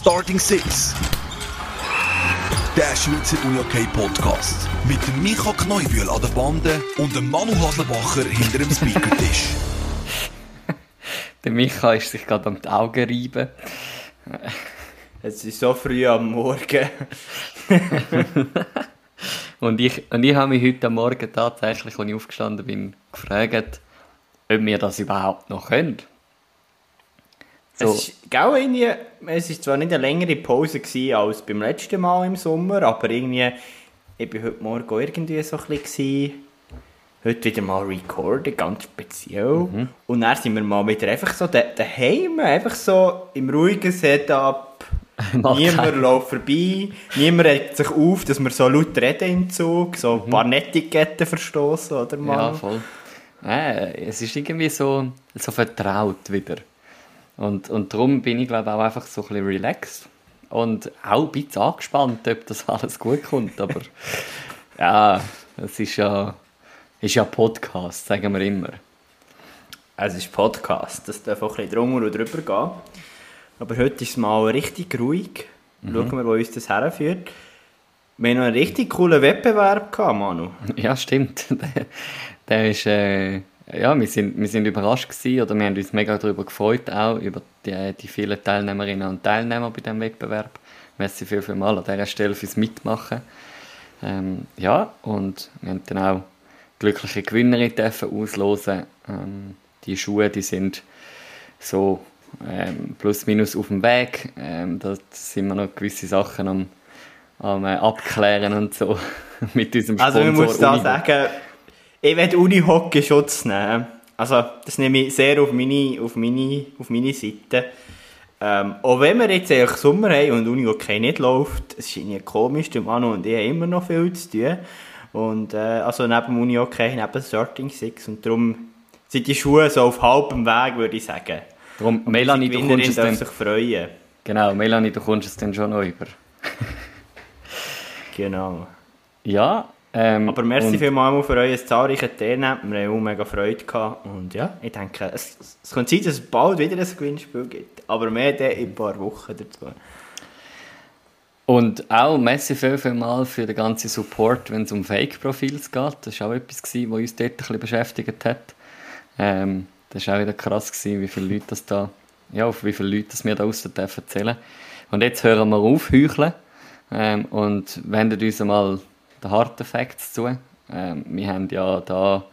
Starting Six. Der Schweizer UniOK Podcast. Mit dem Micha Kneubühl an der Bande und dem Manu Haslebacher hinter dem Speakertisch. Der Micha ist sich gerade an die Augen reiben. Es ist so früh am Morgen. und ich, und ich habe mich heute am Morgen tatsächlich, als ich aufgestanden bin, gefragt, ob wir das überhaupt noch können. So. Es, ist, gell, irgendwie, es ist zwar nicht eine längere Pause als beim letzten Mal im Sommer, aber irgendwie, ich war heute Morgen irgendwie so ein bisschen, heute wieder mal recorden, ganz speziell. Mhm. Und dann sind wir mal wieder einfach so daheim, einfach so im ruhigen Setup. niemand läuft vorbei, niemand regt sich auf, dass wir so laut reden im Zug, so ein mhm. paar Netiketten verstoßen, oder mal? Ja, voll. Äh, es ist irgendwie so, so vertraut wieder. Und, und darum bin ich, glaube auch einfach so ein bisschen relaxed. Und auch ein bisschen angespannt, ob das alles gut kommt. Aber ja, es ist ja, ist ja Podcast, sagen wir immer. Es ist Podcast, das darf auch ein bisschen drunter und drüber gehen. Aber heute ist es mal richtig ruhig. Mhm. Schauen wir, wo uns das herführt. Wir haben noch einen richtig coolen Wettbewerb gehabt, Manu. Ja, stimmt. der, der ist... Äh ja, wir sind, wir sind überrascht gewesen, oder wir haben uns mega darüber gefreut, auch über die, die vielen Teilnehmerinnen und Teilnehmer bei diesem Wettbewerb. Merci viel, viel mal an dieser Stelle fürs Mitmachen. Ähm, ja, und wir haben dann auch glückliche Gewinnerin dürfen auslosen. Ähm, die Schuhe, die sind so ähm, plus minus auf dem Weg. Ähm, da sind wir noch gewisse Sachen am, am äh, abklären und so mit unserem Sponsor. Also ich muss da sagen, ich werde Unihockey Schutz nehmen. Also, das nehme ich sehr auf meine, auf meine, auf meine Seite. Ähm, auch wenn wir jetzt eigentlich Sommer haben und Unihockey nicht läuft, es ist irgendwie komisch, der Manu und ich haben immer noch viel zu tun. Und, äh, also neben Unihockey, neben Starting Six. Und darum sind die Schuhe so auf halbem Weg, würde ich sagen. Darum, Melanie, du kommst es dann... sich freuen. Genau, Melanie, du kommst es dann schon noch über. genau. Ja, ähm, Aber merci vielmals für euer zahlreiches Teilnehmen. Wir haben auch mega Freude gehabt. Und ja, ich denke, es, es kann sein, dass es bald wieder ein Gewinnspiel gibt. Aber mehr dann in ein paar Wochen dazu. Und auch merci viel, viel mal für den ganzen Support, wenn es um Fake-Profils geht. Das war auch etwas, was uns dort ein bisschen beschäftigt hat. Ähm, das war auch wieder krass, gewesen, wie viele Leute das da, ja, auf wie viele Leute das wir da draussen erzählen Und jetzt hören wir auf, heucheln. Ähm, und wenden uns einmal den harten Facts zu. Ähm, wir haben ja da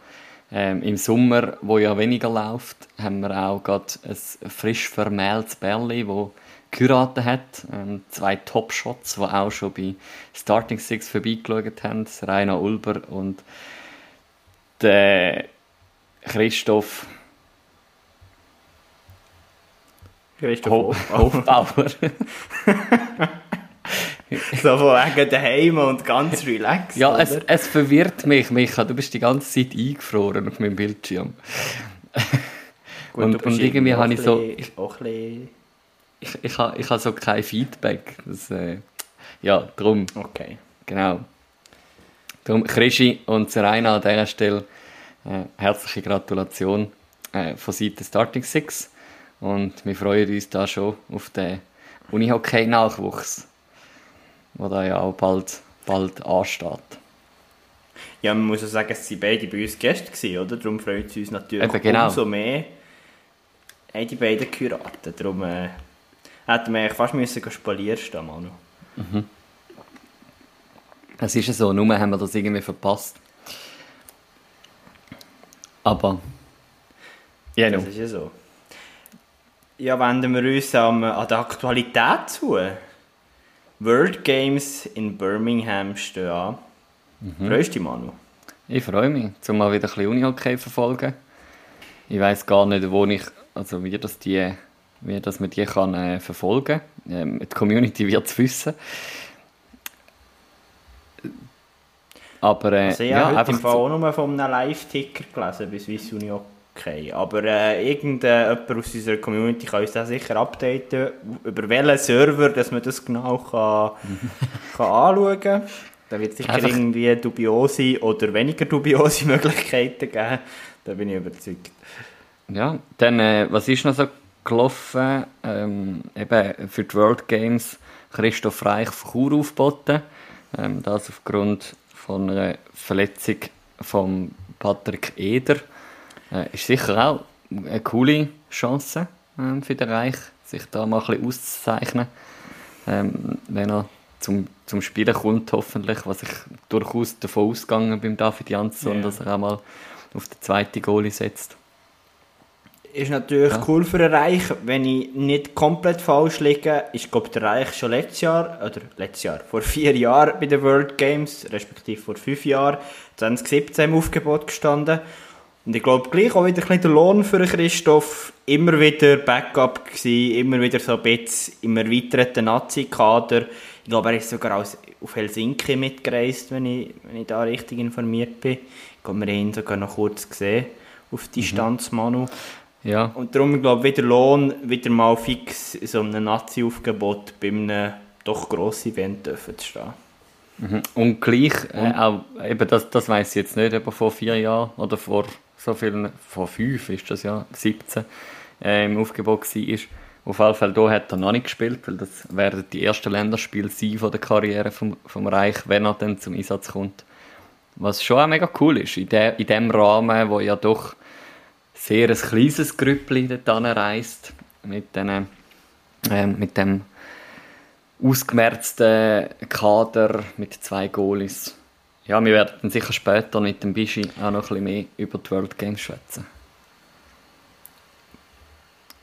ähm, im Sommer, wo ja weniger läuft, haben wir auch gerade ein frisch vermähltes Berli, wo geheiratet hat. Ähm, zwei Top-Shots, die auch schon bei Starting Six vorbeigeschaut haben. Rainer Ulber und der Christoph Christoph Hofbauer. so von wegen daheim und ganz relaxed. ja, es, es, verwirrt mich, Micha. Du bist die ganze Zeit eingefroren auf meinem Bildschirm. Gut, und, und irgendwie habe ich so. Ich, ich, ich, habe, ich habe so kein Feedback. Das, äh, ja, darum. Okay. Genau. Darum, Krischi und Serena an dieser Stelle äh, herzliche Gratulation äh, von Seiten Starting Six. Und wir freuen uns da schon auf den Unihockey-Nachwuchs der da ja auch bald, bald ansteht. Ja, man muss ja sagen, es waren beide bei uns Gäste, gewesen, oder? Darum freut es uns natürlich Eben, genau. umso mehr, haben die beiden geheiratet. Darum äh, hätten wir fast müssen spalieren Manu. Mhm. Es ist ja so, nur haben wir das irgendwie verpasst. Aber... Ja, das ist ja so. Ja, wenden wir uns an, an der Aktualität zu. World Games in Birmingham stehen an. Mhm. Freust du dich, Manu? Ich freue mich, um mal wieder ein bisschen Unihockey verfolgen. Ich weiß gar nicht, wo ich, also wie das die, wie das man die kann äh, verfolgen. Ähm, die Community wird es wissen. Aber äh, also ich ja, habe heute im Fall auch nur von einem Live-Ticker gelesen bei Swiss Unihockey okay. Aber äh, irgendjemand aus unserer Community kann uns das sicher updaten, über welchen Server dass man das genau kann, kann anschauen kann. Da wird es sicher Einfach. irgendwie dubiose oder weniger dubiose Möglichkeiten geben. Da bin ich überzeugt. Ja, dann, äh, was ist noch so gelaufen. Ähm, eben für die World Games Christoph Reich von Chur aufgeboten. Ähm, das aufgrund von einer Verletzung von Patrick Eder. Äh, ist sicher auch eine coole Chance ähm, für den Reich, sich da mal ein bisschen auszuzeichnen. Ähm, wenn er zum, zum Spielen kommt, hoffentlich, was ich durchaus davon ausgegangen beim David Jansson, yeah. dass er auch mal auf den zweiten Goalie setzt. Ist natürlich ja. cool für den Reich, wenn ich nicht komplett falsch liege, ist glaube der Reich schon letztes Jahr, oder letztes Jahr, vor vier Jahren bei den World Games, respektive vor fünf Jahren, 2017 im Aufgebot gestanden. Und ich glaube gleich auch wieder ein der Lohn für Christoph, immer wieder Backup gewesen, immer wieder so ein bisschen im erweiterten Nazi-Kader. Ich glaube, er ist sogar auf Helsinki mitgereist, wenn ich, wenn ich da richtig informiert bin. Ich glaube, wir haben ihn sogar noch kurz gesehen auf Distanz, mhm. Manu. Ja. Und darum, glaube ich, wieder Lohn, wieder mal fix in so einem Nazi-Aufgebot bei einem doch grossen Event dürfen zu stehen. Mhm. Und gleich, äh, auch, eben das, das weiß ich jetzt nicht, aber vor vier Jahren oder vor so vielen, vor fünf ist das ja, 17, äh, im Aufgebot war, ist, auf jeden Fall hier hat er noch nicht gespielt, weil das werden die ersten Länderspiele sein von der Karriere vom, vom Reich, wenn er dann zum Einsatz kommt. Was schon auch mega cool ist, in, de, in dem Rahmen, wo ja doch sehr ein kleines Grüppli dort reist mit, den, äh, mit dem ausgemerzten Kader mit zwei Goalies. Ja, wir werden sicher später mit dem Bischi auch noch ein bisschen mehr über die World Games schwätzen.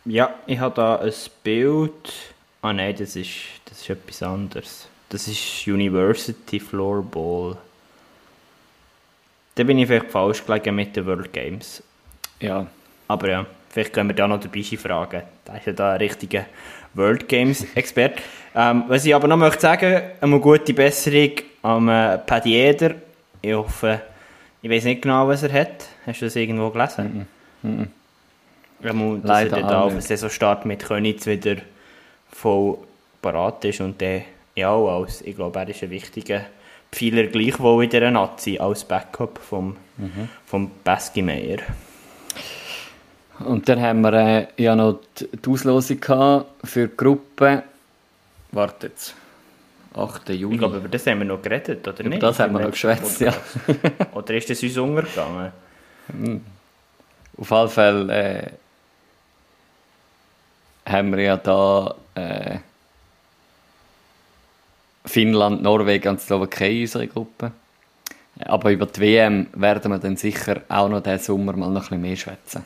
Ja, ich habe da ein Bild. Ah nein, das ist, das ist etwas anderes. Das ist University Floorball. Da bin ich vielleicht falsch gelegen mit den World Games. Ja. Aber ja, vielleicht können wir da noch den Bischi fragen. Da ist ja da ein richtiger World Games Experte. Ähm, was ich aber noch möchte sagen, eine gute Besserung am äh, Paddy Eder. Ich hoffe, ich weiß nicht genau, was er hat. Hast du das irgendwo gelesen? Mm -mm. Ja, dass Leider er dann auf den Saisonstart mit Könitz wieder voll parat ist und der ja auch als, ich glaube, er ist ein wichtiger Pfeiler gleichwohl in dieser Nazi als Backup vom, mhm. vom Baski Meyer. Und dann haben wir äh, ja noch die, die Auslosung für die Gruppe. Warte jetzt. 8. Juli. Ich glaube, über das haben wir noch geredet, oder über nicht? das haben wir noch geschwätzt, ja. oder ist das uns untergegangen? Hm. Auf jeden Fall äh, haben wir ja da äh, Finnland, Norwegen und Slowakei in unserer Gruppe. Aber über die WM werden wir dann sicher auch noch diesen Sommer mal noch ein bisschen mehr schwätzen.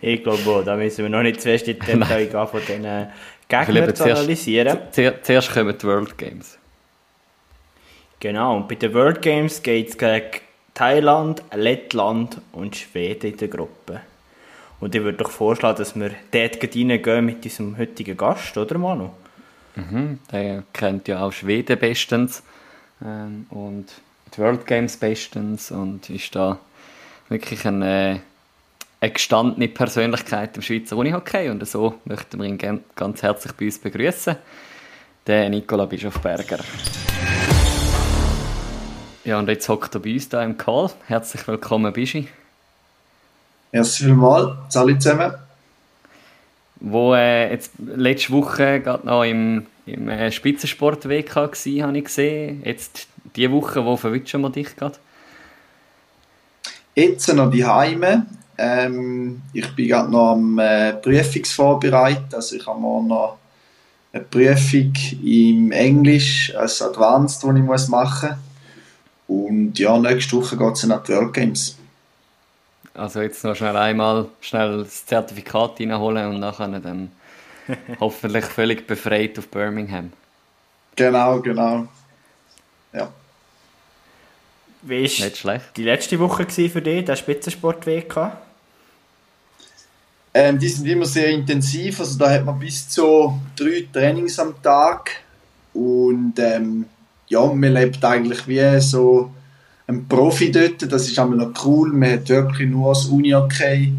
ich glaube da müssen wir noch nicht zuerst in die Detail gehen von diesen Gegnern zu analysieren. Zuerst, zuerst kommen die World Games. Genau, und bei den World Games geht es gegen Thailand, Lettland und Schweden in der Gruppe. Und ich würde doch vorschlagen, dass wir dort reingehen mit unserem heutigen Gast, oder Manu? Mhm, der kennt ja auch Schweden bestens ähm, und die World Games bestens und ist da wirklich eine, eine gestandene Persönlichkeit im Schweizer Unihockey und so möchten wir ihn ganz herzlich bei uns begrüßen, den Nicola Bischofberger. Ja, und jetzt hockt er bei uns da im Call. Herzlich willkommen, Bischi. Merci vielmals, alle zusammen. Wo äh, jetzt letzte Woche gerade noch im, im äh, Spitzensport WK war, habe ich gesehen. Jetzt diese Woche, wo verwünschen wir dich gerade? Jetzt noch die Heime. Ähm, ich bin gerade noch am äh, Prüfungsvorbereit. Also ich habe morgen noch eine Prüfung im Englisch als Advanced, die ich muss machen muss. Und ja, nächste Woche geht es an die World Games. Also jetzt noch schnell einmal schnell das Zertifikat reinholen und nachher dann hoffentlich völlig befreit auf Birmingham. Genau, genau. Ja. Wie war Nicht schlecht. die letzte Woche für dich, der Spitzensport-WK? Ähm, die sind immer sehr intensiv, also da hat man bis zu drei Trainings am Tag. Und ähm, ja, man lebt eigentlich wie so ein Profi dort, das ist einmal noch cool, man hat wirklich nur das Uni-Okay,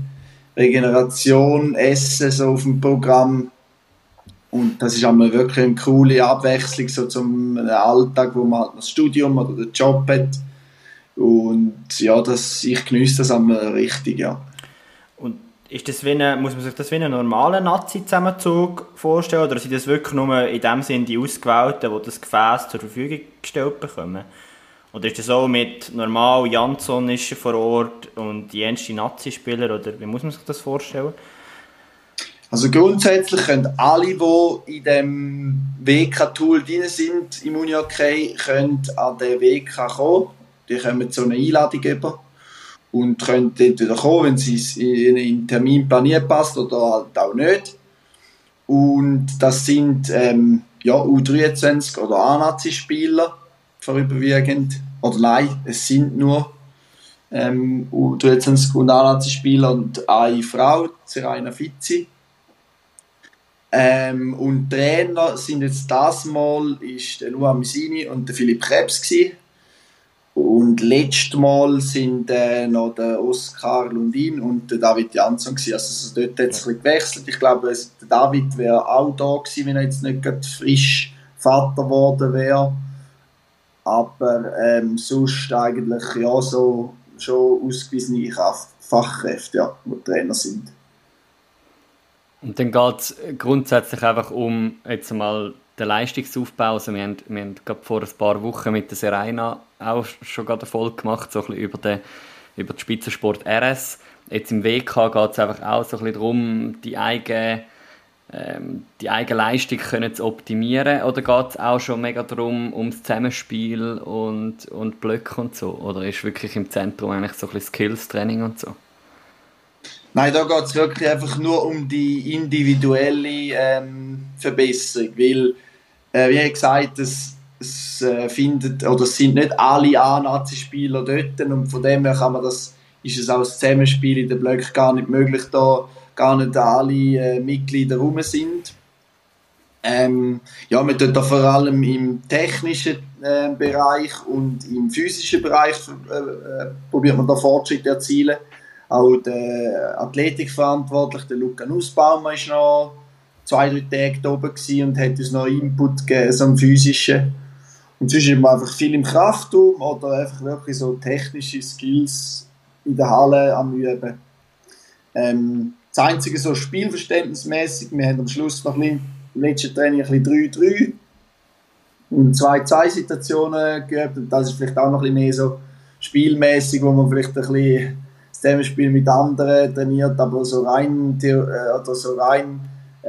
Regeneration, Essen so auf dem Programm. Und das ist einmal wirklich eine coole Abwechslung so zum Alltag, wo man halt das Studium oder den Job hat. Und ja, das, ich genieße das einmal richtig, ja. Ist das wie eine, muss man sich das wie einen normalen Nazi-Zusammenzug vorstellen oder sind das wirklich nur in dem Sinne die Ausgewählten, die das Gefäß zur Verfügung gestellt bekommen? Oder ist das so mit normal, Jansson ist vor Ort und die jenste Nazi-Spieler oder wie muss man sich das vorstellen? Also grundsätzlich können alle, die in dem WK-Tool drin sind im Unihockey, können an den WK kommen. Die kommen so eine Einladung über und können entweder kommen, wenn es in einen Terminplan nie passt oder halt auch nicht. Und das sind ähm, ja, U23 oder A-Nazi-Spieler vorüberwiegend. Oder nein, es sind nur ähm, U23 und A-Nazi-Spieler und eine Frau, Serena Fizzi. Ähm, und Trainer sind jetzt das Mal ist der Luan Misini und der Philipp Krebs gewesen. Und letztes Mal sind äh, noch der Oskar Lundin und der David Jansson gewesen. Also dort hat es gewechselt. Ich glaube, der David wäre auch da gewesen, wenn er jetzt nicht gerade frisch Vater geworden wäre. Aber ähm, sonst eigentlich ja so schon ausgewiesene Fachkräfte, ja, die Trainer sind. Und dann geht es grundsätzlich einfach um jetzt mal den Leistungsaufbau. Also wir haben, wir haben gerade vor ein paar Wochen mit der Serena auch schon gerade eine Folge gemacht, so ein bisschen über den, über den Spitzensport RS. Jetzt im WK geht es einfach auch so ein bisschen darum, die eigene, ähm, die eigene Leistung können zu optimieren. Oder geht es auch schon mega darum, ums Zusammenspiel und, und Blöcke und so? Oder ist wirklich im Zentrum eigentlich so ein bisschen Skills-Training und so? Nein, da geht es wirklich einfach nur um die individuelle ähm, Verbesserung, weil, äh, wie gesagt, es, es äh, findet, oder es sind nicht alle A-Nazi-Spieler dort und von dem her kann man das, ist es auch das Zusammenspiel in den Blöcken gar nicht möglich, da gar nicht alle äh, Mitglieder rum sind. Ähm, ja, wir tun da vor allem im technischen äh, Bereich und im physischen Bereich äh, äh probiert man da Fortschritte erzielen auch der Athletikverantwortliche, der Luca Nussbaumer, ist noch zwei, drei Tage da oben und hat uns noch Input gegeben, so einen physischen. Und sonst ist man einfach viel im Kraftraum oder einfach wirklich so technische Skills in der Halle am Üben. Ähm, das einzige so spielverständnismäßig, wir haben am Schluss noch ein bisschen, im letzten Training ein bisschen 3-3 und 2-2 geübt und das ist vielleicht auch noch ein bisschen mehr so spielmäßig, wo man vielleicht ein bisschen Zusammenspiel mit anderen trainiert, aber so rein, äh, oder so rein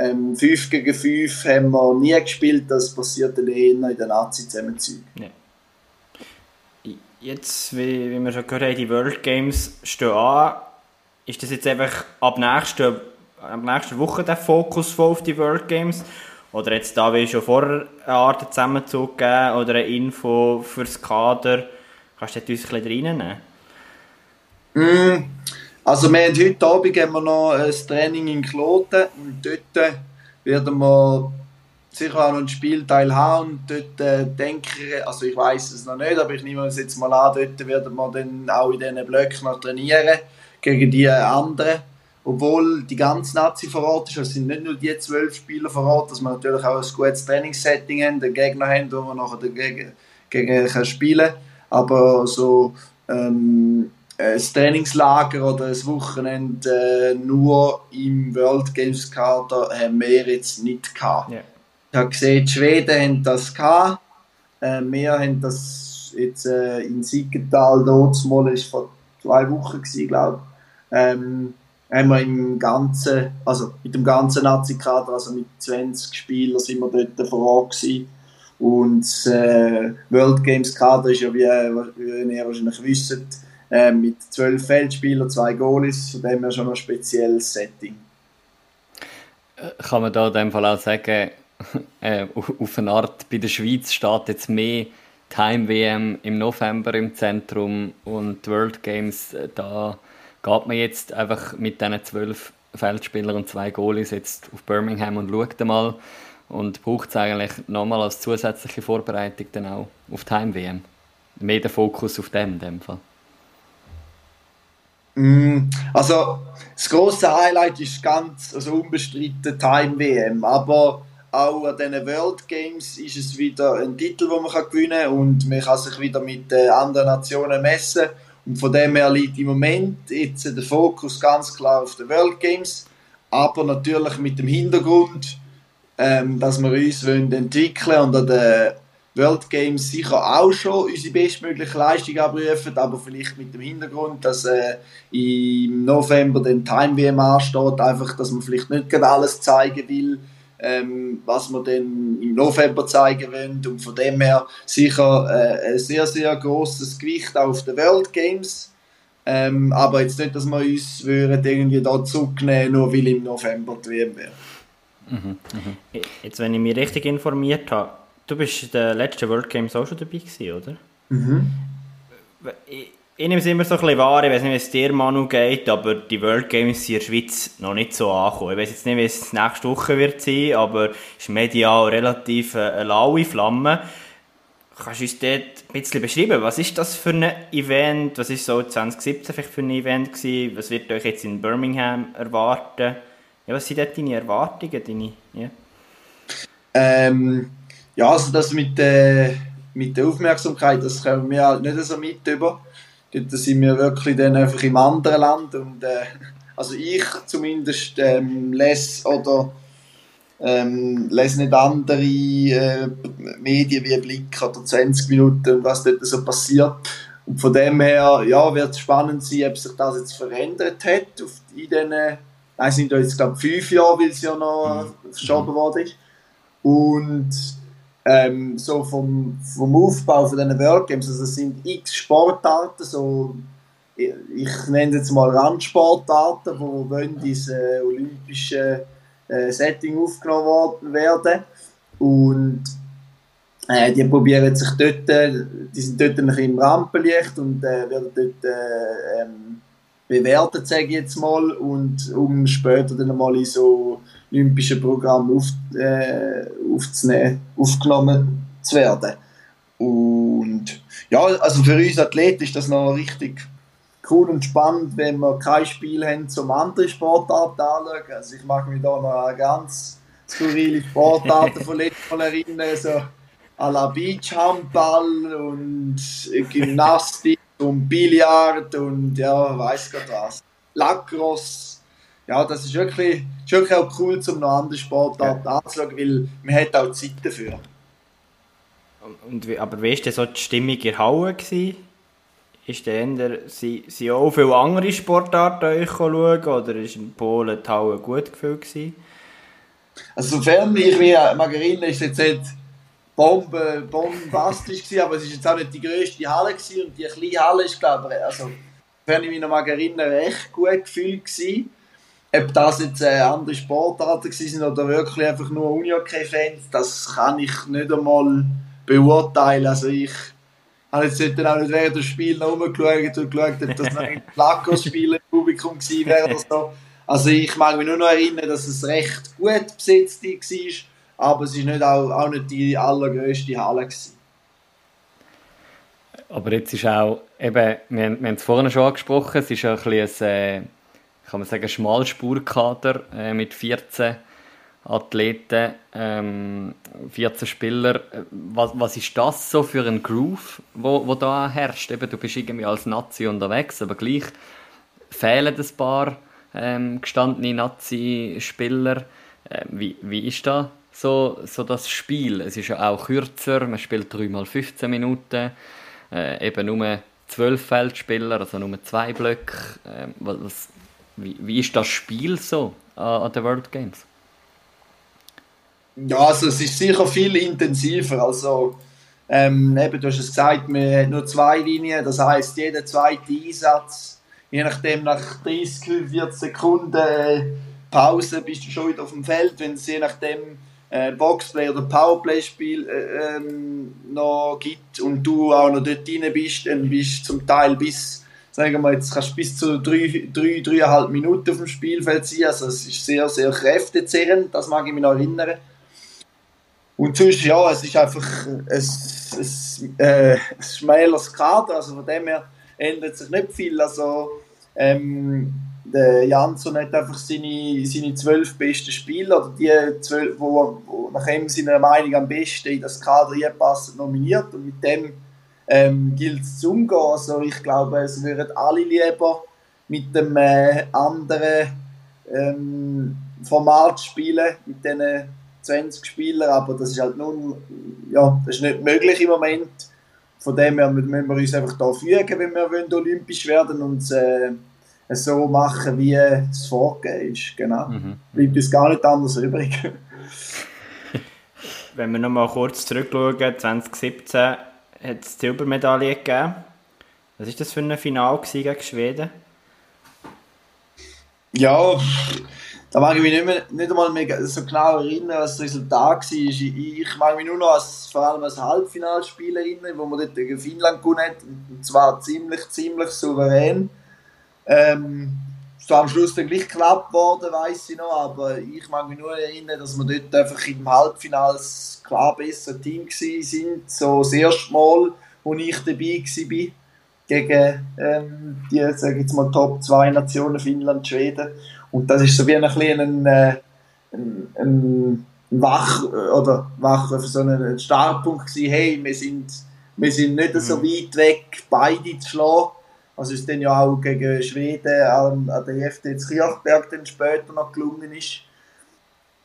ähm, 5 gegen 5 haben wir nie gespielt, das passiert dann eher in den Nazi-Zusammenzügen. Ja. Jetzt, wie, wie wir schon gehört haben, die World Games stehen an. Ist das jetzt einfach ab nächster, ab nächster Woche der Fokus voll auf die World Games? Oder jetzt da wie schon vorher eine Art Zusammenzug geben oder eine Info fürs Kader? Kannst du das uns ein bisschen reinnehmen? Mm, also wir haben heute Abend haben wir noch ein Training in Kloten und dort werden wir sicher auch noch ein Spielteil haben und dort äh, denke ich, also ich weiß es noch nicht, aber ich nehme es jetzt mal an, dort werden wir dann auch in diesen Blöcken noch trainieren gegen die anderen. Obwohl die ganze Nazi vor Ort ist, es sind nicht nur die zwölf Spieler vor Ort, dass wir natürlich auch ein gutes Trainingssetting haben, den Gegner haben, wo man nachher dagegen gegen spielen kann. Aber so ähm, ein Trainingslager oder ein Wochenende äh, nur im World Games Kader haben wir jetzt nicht gehabt. Yeah. Ich habe gesehen, die Schweden haben das gehabt. Äh, wir haben das jetzt äh, in Siegenthal, dort mal, ist vor zwei Wochen gewesen, glaube ich. Ähm, haben wir im ganzen, also mit dem ganzen Nazi-Kader, also mit 20 Spielern sind wir dort vor Ort gewesen. Und das äh, World Games Kader ist ja, wie, wie ihr wahrscheinlich wisst, äh, mit zwölf Feldspielern, zwei Goalies, von dem her schon ein spezielles Setting. Äh, kann man da in dem Fall auch sagen, äh, auf eine Art, bei der Schweiz steht jetzt mehr Time WM im November im Zentrum und World Games, äh, da geht man jetzt einfach mit diesen zwölf Feldspielern und zwei Goalies jetzt auf Birmingham und schaut mal und braucht es eigentlich nochmal als zusätzliche Vorbereitung dann auch auf Time WM. Mehr der Fokus auf dem in dem Fall. Mm, also, das grosse Highlight ist ganz also unbestritten Time WM, aber auch an diesen World Games ist es wieder ein Titel, den man gewinnen kann. Und man kann sich wieder mit anderen Nationen messen. Und von dem her liegt im Moment jetzt der Fokus ganz klar auf den World Games, aber natürlich mit dem Hintergrund, ähm, dass wir uns entwickeln und an den World Games sicher auch schon unsere bestmögliche Leistung abrufen, aber vielleicht mit dem Hintergrund, dass äh, im November den Time WM ansteht, einfach, dass man vielleicht nicht gerade alles zeigen will, ähm, was wir dann im November zeigen wollen und von dem her sicher äh, ein sehr, sehr großes Gewicht auf den World Games. Ähm, aber jetzt nicht, dass wir uns würden irgendwie da zurücknehmen, nur weil im November die WM wäre. Mhm, mh. Jetzt, wenn ich mich richtig informiert habe, Du bist in den letzten World Games auch schon dabei gewesen, oder? Mhm. Ich, ich nehme es immer so ein bisschen wahr, ich weiß nicht, wie es dir, Manu, geht, aber die World Games sind in der Schweiz noch nicht so angekommen. Ich weiß jetzt nicht, wie es nächste Woche wird sein, aber es ist medial relativ äh, eine laue Flamme. Kannst du uns dort ein bisschen beschreiben, was ist das für ein Event, was ist so 2017 vielleicht für ein Event gewesen, was wird euch jetzt in Birmingham erwarten? Ja, was sind dort deine Erwartungen, deine, ja? Ähm ja, also das mit, äh, mit der Aufmerksamkeit, das kommen wir halt nicht so mit über. Dort sind wir wirklich dann einfach im anderen Land und äh, also ich zumindest ähm, lese oder ähm, lese nicht andere äh, Medien wie Blick oder 20 Minuten und was dort so passiert. Und von dem her ja, wird es spannend sein, ob sich das jetzt verändert hat auf, in diesen, nein, sind jetzt glaube fünf Jahre, weil es ja noch mhm. verschoben worden ist. Und ähm, so vom, vom Aufbau von diesen World Games, also es sind x Sportarten, so, ich, ich nenne jetzt mal Randsportarten, die wollen ins äh, olympische äh, Setting aufgenommen werden. Und äh, die probieren sich dort, die sind dort ein im Rampenlicht und äh, werden dort äh, ähm, bewertet, sage ich jetzt mal, und um später dann mal in so Olympischen Programm auf, äh, aufzunehmen, aufgenommen zu werden. Und ja, also für uns Athleten ist das noch richtig cool und spannend, wenn wir kein Spiel haben zum anderen Sportarten anschauen. Also ich mag mich da noch an ganz skurrile Sportarten von letztes Mal erinnern, so à la Beachhandball und Gymnastik und Billard und ja, weiß Gott was. Lacrosse ja, das ist wirklich, ist wirklich auch cool, um noch andere Sportarten ja. anzuschauen, weil man hat auch Zeit dafür. Und, und, aber wie war denn so die Stimmung in Hauen? Gewesen? Ist der sind, sind auch viele andere Sportarten euch schauen oder war in Polen die Halle gut? Gewesen? Also sofern ich mich mag erinnern, ist jetzt nicht Bombe, bombastisch gewesen, aber es ist jetzt auch nicht die grösste Halle gewesen und die kleine Halle ist glaube ich, also sofern ich mich noch mag erinnern, recht gut gefüllt gewesen ob das jetzt äh, andere Sportarten sind oder wirklich einfach nur Unihockey-Fans, das kann ich nicht einmal beurteilen. Also ich habe jetzt nicht auch nicht während des Spiels noch rumgeschaut und geschaut, ob das ein Lacos-Spiel im Publikum gewesen wäre oder so. Also ich mag mich nur noch erinnern, dass es recht gut besetzt war, aber es ist nicht auch, auch nicht die allergrößte Halle gewesen. Aber jetzt ist auch, eben, wir, wir haben es vorhin schon angesprochen, es ist auch ein bisschen ein, äh, kann man sagen, Schmalspurkader äh, mit 14 Athleten, ähm, 14 Spieler. Was, was ist das so für ein Groove, wo, wo da herrscht? Eben, du bist irgendwie als Nazi unterwegs, aber gleich fehlen ein paar ähm, gestandene Nazi-Spieler. Äh, wie, wie ist da so, so das Spiel? Es ist ja auch kürzer, man spielt 3 mal 15 Minuten, äh, eben nur 12 Feldspieler, also nur zwei Blöcke. Äh, was, wie, wie ist das Spiel so äh, an den World Games? Ja, also es ist sicher viel intensiver. Also, ähm, eben, du hast es gesagt, man hat nur zwei Linien, das heißt jeder zweite Einsatz, je nachdem nach 30, 40 Sekunden äh, Pause bist du schon wieder auf dem Feld, wenn es je nachdem äh, Boxplay oder Powerplay-Spiel äh, ähm, noch gibt und du auch noch dort drin bist, dann bist du zum Teil bis sagen wir jetzt, kannst du bis zu drei, drei, dreieinhalb Minuten auf dem Spielfeld sein. Also es ist sehr, sehr kräftezehrend, das mag ich mich noch erinnern. Und sonst, ja, es ist einfach ein, ein, äh, ein schmäleres Kader, also von dem her ändert sich nicht viel. Also ähm, der Jansson hat einfach seine, seine zwölf besten Spieler, oder die zwölf, wo nach ihm seiner Meinung am besten in das Kader passen, nominiert und mit dem ähm, gilt es zu umgehen. Also ich glaube, es würden alle lieber mit dem äh, anderen ähm, Format spielen, mit diesen 20 Spielern, aber das ist halt nun, ja, das ist nicht möglich im Moment. Von dem her müssen wir uns einfach da fügen, wenn wir wollen, olympisch werden und äh, so machen, wie es vorgegeben ist. Genau. Mhm. Bleibt uns gar nicht anders übrig. wenn wir nochmal kurz zurückschauen, 2017 hat es die Silbermedaille gegeben. Was war das für ein Finale gegen Schweden? Ja, da mag ich mich nicht, mehr, nicht einmal mehr so genau erinnern, was das Resultat war. Ich, mag mich nur noch als, vor allem als Halbfinalspiel erinnern, wo man dort gegen Finnland gewonnen hat. Und zwar ziemlich, ziemlich souverän. Ähm, ist am Schluss dann gleich knapp geworden, weiß ich noch, aber ich mag mich nur erinnern, dass wir dort einfach im Halbfinale klar besser Team sind. So das erste Mal, wo ich dabei war gegen ähm, die, sage jetzt mal, Top 2 Nationen, Finnland, Schweden. Und das ist so wie ein ein, äh, ein, ein Wach, oder Wach, so ein Startpunkt gewesen, hey, wir sind, wir sind nicht mhm. so weit weg, beide zu schlagen. Also ist dann ja auch gegen Schweden an, an der FD Kirchberg dann später noch gelungen ist.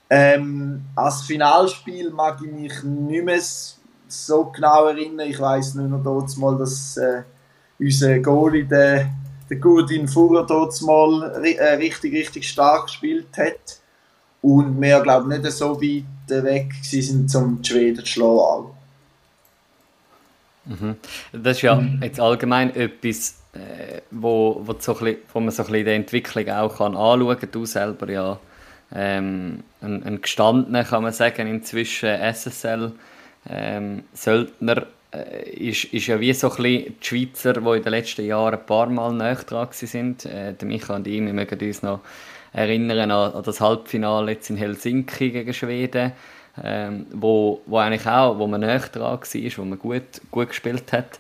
Ähm, als Finalspiel mag ich mich nicht mehr so genau erinnern. Ich weiß nur noch dort mal, dass äh, unser Goalie, der, der Gurdin Fuhrer, dort mal äh, richtig, richtig stark gespielt hat. Und wir, glaube ich, nicht so weit weg sind, um die Schweden zu schlagen. Mhm. Das ist ja mhm. jetzt allgemein etwas, wo, wo, so bisschen, wo man so ein die Entwicklung auch kann anschauen kann. Du selber ja ähm, ein, ein gestandener, kann man sagen, inzwischen SSL ähm, äh, ist, ist ja wie so ein bisschen die Schweizer, die in den letzten Jahren ein paar Mal näher dran sind. Äh, Micha und ich, wir mögen uns noch erinnern an, an das Halbfinale jetzt in Helsinki gegen Schweden, ähm, wo, wo eigentlich auch, wo man näher dran war, wo man gut, gut gespielt hat.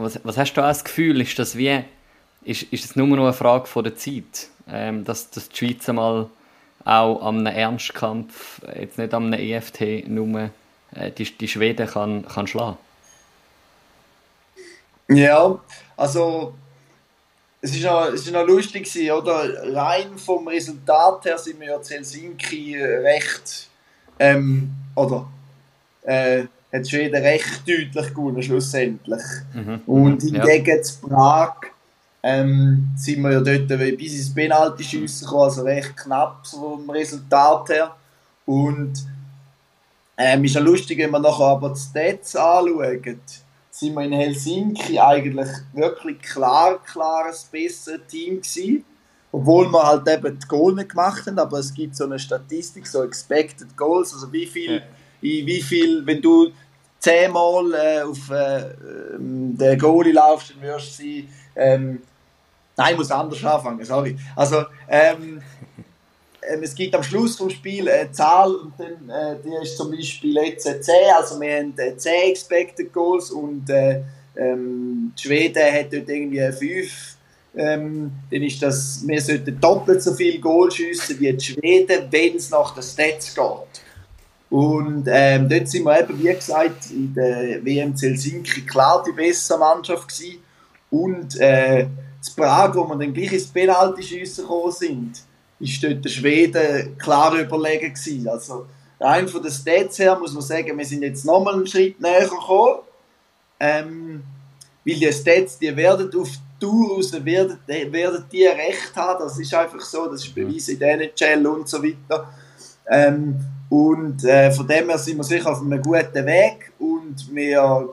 Was, was hast du als Gefühl? Ist das wie, ist, ist es nur noch eine Frage von der Zeit, ähm, dass, dass die Schweiz mal auch am Ernstkampf, jetzt nicht am EFT, nur äh, die, die Schweden kann, kann schlagen? Ja, also es ist noch, noch lustig gewesen, oder? Rein vom Resultat her sind wir ja in Helsinki recht, ähm, oder, äh, hat Schweden recht deutlich gewonnen, schlussendlich. Mhm. Und hingegen ja. zu Prag ähm, sind wir ja dort bis ins Penalty schiessen gekommen, also recht knapp vom Resultat her. Und ähm, ist ja lustig, wenn man nachher aber die Stats anschaut sind wir in Helsinki eigentlich wirklich klar, klar ein besseres Team gewesen. Obwohl wir halt eben die Goal nicht gemacht haben, aber es gibt so eine Statistik, so Expected Goals, also wie viel, ja. Wie viel, wenn du zehnmal äh, auf äh, ähm, den Goalie laufst, dann wirst du sie, ähm, nein, ich muss anders anfangen, sorry. Also, ähm, ähm, es gibt am Schluss vom Spiel eine Zahl und dann, äh, die ist zum Beispiel jetzt 10, also wir haben 10 äh, Expected Goals und äh, ähm, die Schweden hat dort irgendwie 5. Ähm, dann ist das, wir sollten doppelt so viel Goal schiessen wie die Schweden, wenn es nach den Stats geht. Und ähm, dort sind wir eben, wie gesagt, in der WM Helsinki klar die bessere Mannschaft gewesen. Und äh, das Prag, wo wir dann gleich ins Penalty-Schiessen gekommen sind, ist dort der Schweden klar überlegen gewesen. Also rein von den Stats her muss man sagen, wir sind jetzt nochmal einen Schritt näher gekommen. Ähm, weil die Stats, die werden auf Tour raus, werden, werden die recht haben. Das ist einfach so, das ist bewiesen in der NHL und so weiter. Ähm, und äh, von dem her sind wir sicher auf einem guten Weg und wir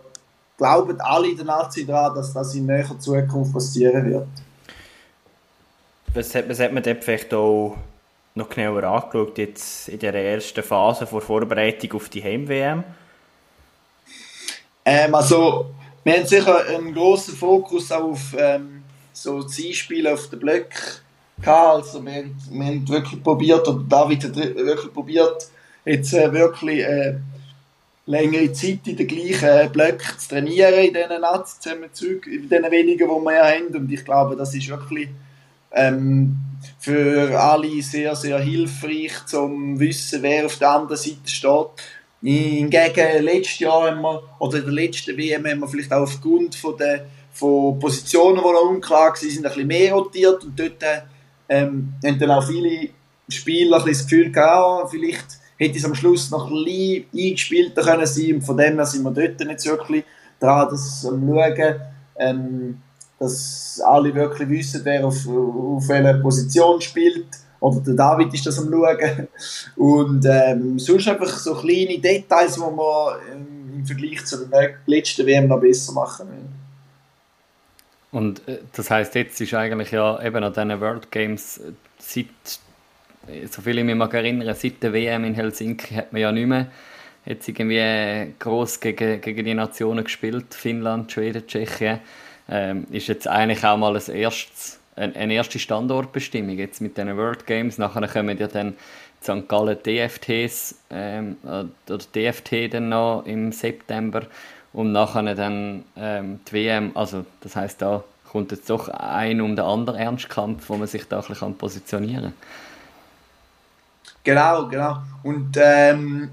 glauben alle in der Nazi daran, dass das in näherer Zukunft passieren wird was hat, was hat man dort vielleicht auch noch genauer angeschaut, jetzt in der ersten Phase der Vorbereitung auf die Heim-WM? Ähm, also, wir haben sicher einen grossen Fokus auf ähm, so Zielspiele auf den Blöcken gehabt. Also, wir haben, wir haben wirklich probiert, oder David hat wirklich probiert, jetzt äh, wirklich äh, längere Zeit in den gleichen Blöcken zu trainieren, in diesen Nazi-Zusammenzügen, in den wenigen, die wir haben. Und ich glaube, das ist wirklich ähm, für alle sehr, sehr hilfreich, zum wissen, wer auf der anderen Seite steht. Hingegen letztes Jahr haben wir, oder in der letzten WM haben wir vielleicht auch aufgrund von der von Positionen, die noch unklar waren, ein bisschen mehr rotiert und dort ähm, haben dann auch viele Spieler das Gefühl gehabt, ah, vielleicht hätte es am Schluss noch ein bisschen eingespielter können sein und von dem her sind wir dort nicht wirklich dran, das am schauen, ähm, dass alle wirklich wissen, wer auf, auf welcher Position spielt oder der David ist das am schauen und ähm, sonst einfach so kleine Details, die man ähm, im Vergleich zu der letzten WM noch besser machen will. Und äh, das heißt, jetzt ist eigentlich ja eben an diesen World Games äh, seit, äh, so viel ich mich mag erinnern, seit der WM in Helsinki hat man ja nicht mehr jetzt irgendwie groß gegen, gegen die Nationen gespielt, Finnland, Schweden, Tschechien. Ähm, ist jetzt eigentlich auch mal ein erstes, eine erste Standortbestimmung jetzt mit den World Games. Nachher kommen ja dann St. Gallen DFTs ähm, oder DFT dann noch im September und nachher dann ähm, die WM, also das heißt da kommt jetzt doch ein um den anderen Ernstkampf, wo man sich da ein bisschen positionieren kann. Genau, genau. Und ähm,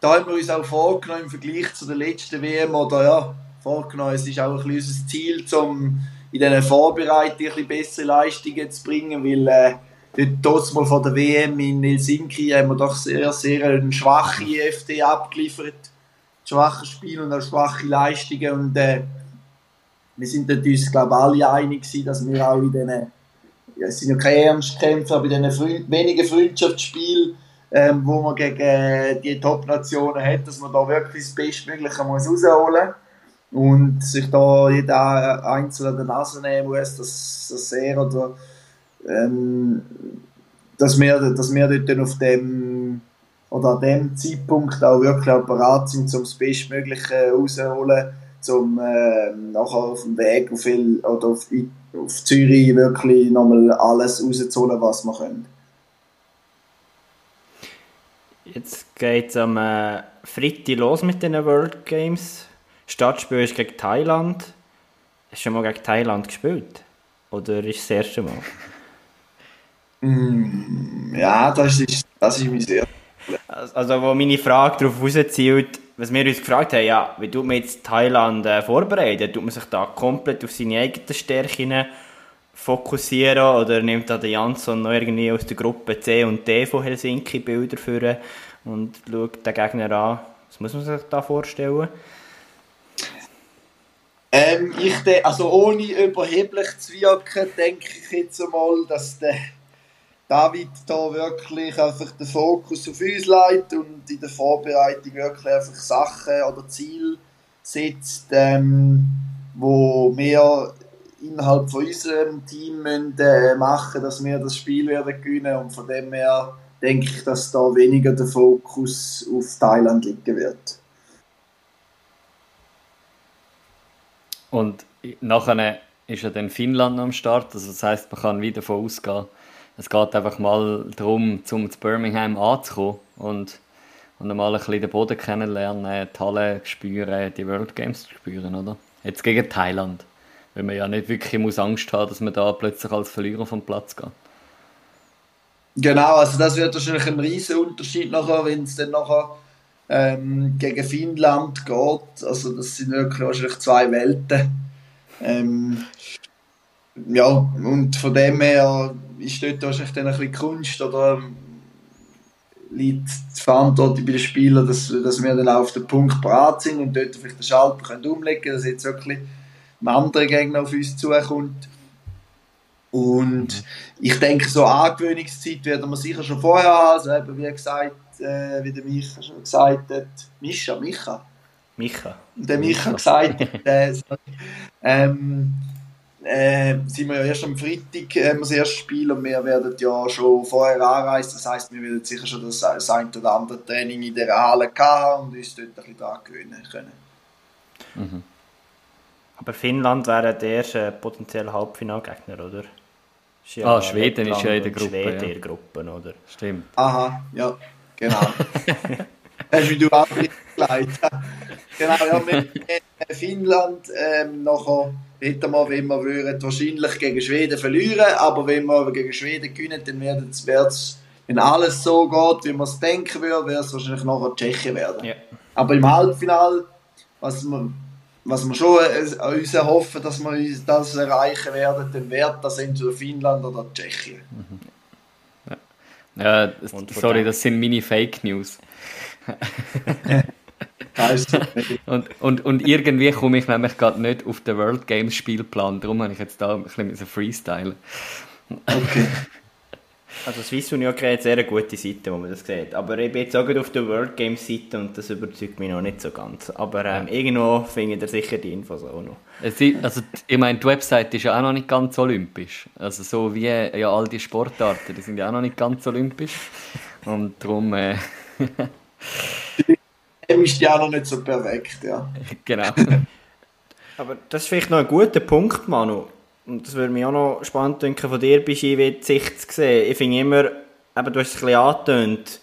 da haben wir uns auch vorgenommen im Vergleich zu der letzten WM oder ja, vorgenommen, es ist auch ein bisschen unser Ziel, um in diesen Vorbereitungen ein bisschen bessere Leistungen zu bringen, weil äh, dort mal von der WM in Helsinki haben wir doch sehr, sehr eine schwache FT abgeliefert schwaches Spiel und auch schwache Leistungen und äh, wir sind uns glaube alle einig dass wir auch in diesen ja, es sind ja keine Ernstkämpfe, aber in Freund, wenigen Freundschaftsspielen, ähm, wo man gegen äh, die Top-Nationen hat, dass man da wirklich das Bestmögliche muss rausholen und sich da jeder Einzelne an der Nase nehmen muss, dass, dass er oder ähm, dass wir, dass wir dort dann auf dem oder an dem Zeitpunkt auch wirklich auch bereit sind, um das Bestmögliche rauszuholen, um äh, nachher auf dem Weg auf, viel, oder auf, auf Zürich wirklich nochmal alles rauszuholen, was wir können. Jetzt geht es am äh, Freitag los mit den World Games. Stadtspiel ist gegen Thailand. Hast du schon mal gegen Thailand gespielt? Oder ist es das erste Mal? Mm, ja, das ist, das ist mein erstes also, wo meine Frage darauf rauszielt, was wir uns gefragt haben, ja, wie tut man jetzt Thailand äh, vorbereiten? Tut man sich da komplett auf seine eigenen Stärken fokussieren oder nimmt da der Jansson noch irgendwie aus der Gruppe C und D von Helsinki Bilder führen und schaut den Gegner an? Was muss man sich da vorstellen? Ähm, ich also ohne überheblich zu wirken, denke ich jetzt einmal, dass der David da wirklich einfach den Fokus auf uns legt und in der Vorbereitung wirklich einfach Sachen oder Ziele setzt, ähm, wo wir innerhalb von unserem Team müssen, äh, machen, dass wir das Spiel werden gewinnen. Und von dem her denke ich, dass da weniger der Fokus auf Thailand liegen wird. Und nachher ist ja dann Finnland am Start, also das heißt, man kann wieder davon ausgehen, es geht einfach mal darum, zum zu Birmingham anzukommen und, und einmal ein bisschen den Boden kennenlernen, die Halle spüren, die World Games spüren, oder? Jetzt gegen Thailand. Weil man ja nicht wirklich muss Angst haben, dass man da plötzlich als Verlierer vom Platz geht. Genau, also das wird wahrscheinlich ein riesen Unterschied nachher, wenn es dann nachher ähm, gegen Finnland geht. Also das sind wirklich wahrscheinlich zwei Welten. Ähm, ja, und von dem her ist dort wahrscheinlich dann ein bisschen Kunst oder ähm, liegt die Verantwortung bei den Spielern, dass, dass wir dann auf den Punkt bereit sind und dort vielleicht den Schalter können umlegen können, dass jetzt wirklich ein anderer Gegner auf uns zukommt. Und ich denke, so Angewöhnungszeit werden wir sicher schon vorher haben. Also eben, wie gesagt, äh, wie der Micha schon gesagt hat, Mischa, Micha. Micha. Der Micha gesagt hat, äh, ähm, äh, sind wir ja erst am Freitag äh, das erste Spiel und wir werden ja schon vorher anreisen. Das heisst, wir werden sicher schon das, das ein oder andere Training in der Halle haben und uns dort ein bisschen daran gewöhnen können. Mhm. Aber Finnland wäre der erste potenzielle Halbfinalgegner, oder? Ja ah, Schweden ist ja in der Gruppe. Schweden ja. in der Gruppe, oder? Stimmt. Aha, ja, genau. Hast du auch nicht geleitet. Genau, ja, wir Finnland ähm, nachher nicht einmal, wenn wir würden, wahrscheinlich gegen Schweden verlieren, aber wenn wir gegen Schweden gewinnen, dann wird es wenn alles so geht, wie man es denken würde, wäre es wahrscheinlich nachher Tschechien werden. Ja. Aber im Halbfinale, was wir, was wir schon äh, uns erhoffen, dass wir das erreichen werden, dann wird das entweder Finnland oder Tschechien. Mhm. Ja, ja sorry, das sind meine Fake News. und, und, und irgendwie komme ich nämlich gerade nicht auf den World Games Spielplan, darum habe ich jetzt da ein bisschen freestylen. Okay. Also Swiss Union hat sehr eine gute Seite, wo man das sieht. Aber ich bin jetzt auch auf der World Games Seite und das überzeugt mich noch nicht so ganz. Aber ähm, irgendwo findet ihr sicher die Infos auch noch. also ich meine, die Website ist ja auch noch nicht ganz olympisch. Also so wie ja all die Sportarten, die sind ja auch noch nicht ganz olympisch. Und darum... Äh, ist ja noch nicht so perfekt, ja. genau. Aber das ist vielleicht noch ein guter Punkt, Manu und das würde mich auch noch spannend denken, von dir bist wie Sicht zu sehen. Ich finde immer, eben, du hast es ein bisschen angetönt,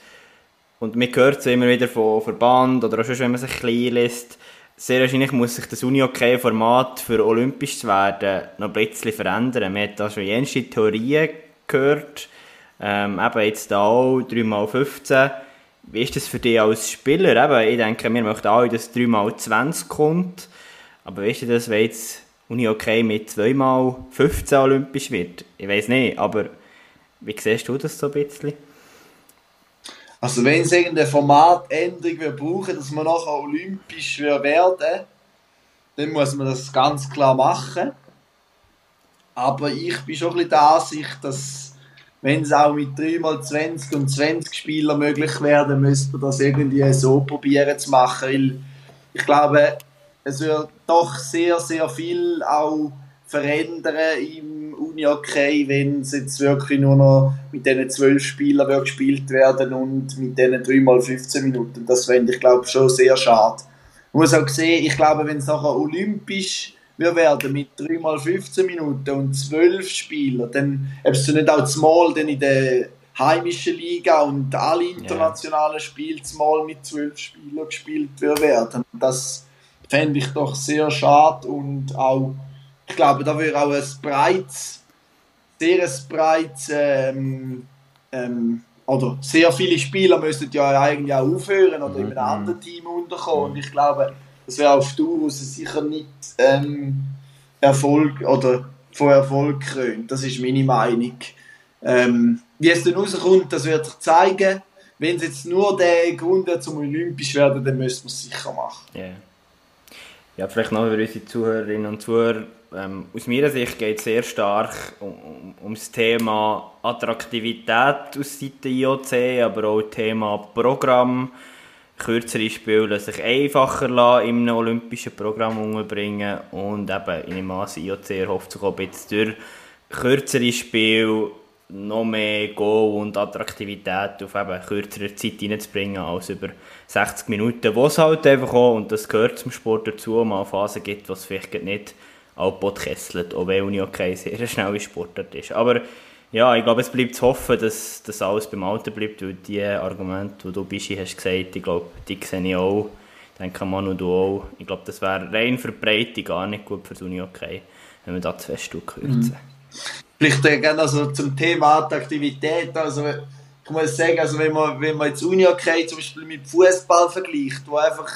und man hört es immer wieder von Verband oder auch schon, wenn man sich klein lässt, sehr wahrscheinlich muss sich das Uni-OK-Format für olympisch zu werden noch ein bisschen verändern. Man hat da schon jenste Theorien gehört, ähm, eben jetzt da auch 3x15. Wie ist das für dich als Spieler? Eben, ich denke, wir möchten alle, dass 3x20 kommt. Aber wie ist das, wenn jetzt Uni okay mit zweimal 15 olympisch wird. Ich weiß nicht, aber wie siehst du das so ein bisschen? Also wenn es irgendeine Formatänderung wir brauchen, dass man nachher olympisch werden dann muss man das ganz klar machen. Aber ich bin schon ein bisschen der Ansicht, dass wenn es auch mit 3x20 und 20 Spielern möglich wäre, dann müsste man das irgendwie so probieren zu machen. Weil ich glaube, es wird doch sehr, sehr viel auch verändern im Uni-Hockey, wenn es jetzt wirklich nur noch mit diesen zwölf Spielern wird gespielt werden und mit diesen 3x15 Minuten. Das fände ich, glaube schon sehr schade. Man muss auch sehen, ich glaube, wenn es nachher olympisch wir werden mit 3x15 Minuten und 12 Spielern, dann hast du nicht auch mal dann in der heimischen Liga und alle internationalen yeah. Spiele mal mit 12 Spielern gespielt werden. Das fände ich doch sehr schade und auch, ich glaube, da wäre auch ein breites, sehr ein breites, ähm, ähm, oder sehr viele Spieler müssten ja eigentlich auch aufhören oder in einem mhm. anderen Team unterkommen und ich glaube, das wäre auf Tour sicher nicht ähm, Erfolg oder von Erfolg krönt. Das ist meine Meinung. Ähm, wie es dann rauskommt, das wird sich zeigen. Wenn es jetzt nur der Grund zum Olympisch werden, dann müssen wir es sicher machen. Yeah. Ja, vielleicht noch für unsere Zuhörerinnen und Zuhörer. Ähm, aus meiner Sicht geht es sehr stark um, um, um, das Thema Attraktivität aus Seite IOC, aber auch Thema Programm. Kürzere Spiele sich einfacher lassen, einem olympischen Programm unterbringen und eben in dem Maße IOC erhofft sich auch jetzt durch kürzere Spiele noch mehr Go und Attraktivität auf eben kürzere Zeit reinzubringen als über 60 Minuten, wo es halt einfach auch, und das gehört zum Sport dazu, mal Phasen gibt, was vielleicht nicht Alpot kesselt, auch wenn Uni okay sehr schnell Sportart ist. Aber ja, ich glaube, es bleibt zu hoffen, dass das alles beim Alten bleibt, weil die Argumente, die du Bischi hast gesagt, ich glaube, die sehe ich auch. Ich denke, Manu, du auch. Ich glaube, das wäre rein für die Breite gar nicht gut für das Uni okay, wenn wir da zu fest kürzen. Mhm. Vielleicht gerne also zum Thema Attraktivität. Also, ich muss sagen, also wenn man, wenn man jetzt Uni-Hockey zum Beispiel mit Fußball vergleicht, wo einfach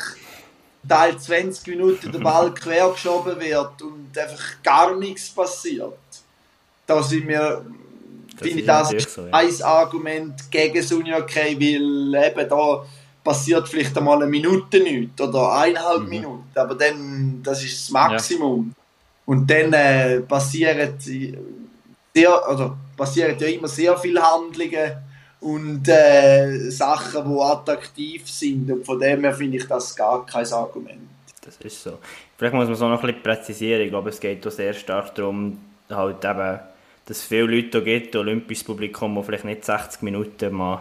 Teil 20 Minuten der Ball quer geschoben wird und einfach gar nichts passiert, da sind wir, finde ich, das ist so, ja. ein Argument gegen das Uni-Hockey, weil eben da passiert vielleicht einmal eine Minute nichts oder eineinhalb mhm. Minuten, aber dann, das ist das Maximum. Ja. Und dann äh, passieren sehr, also passieren ja immer sehr viele Handlungen und äh, Sachen, die attraktiv sind. Und von dem her finde ich das gar kein Argument. Das ist so. Vielleicht muss man es auch noch ein bisschen präzisieren. Ich glaube, es geht auch sehr stark darum, halt eben, dass es viele Leute gibt, olympisches Publikum, die vielleicht nicht 60 Minuten mal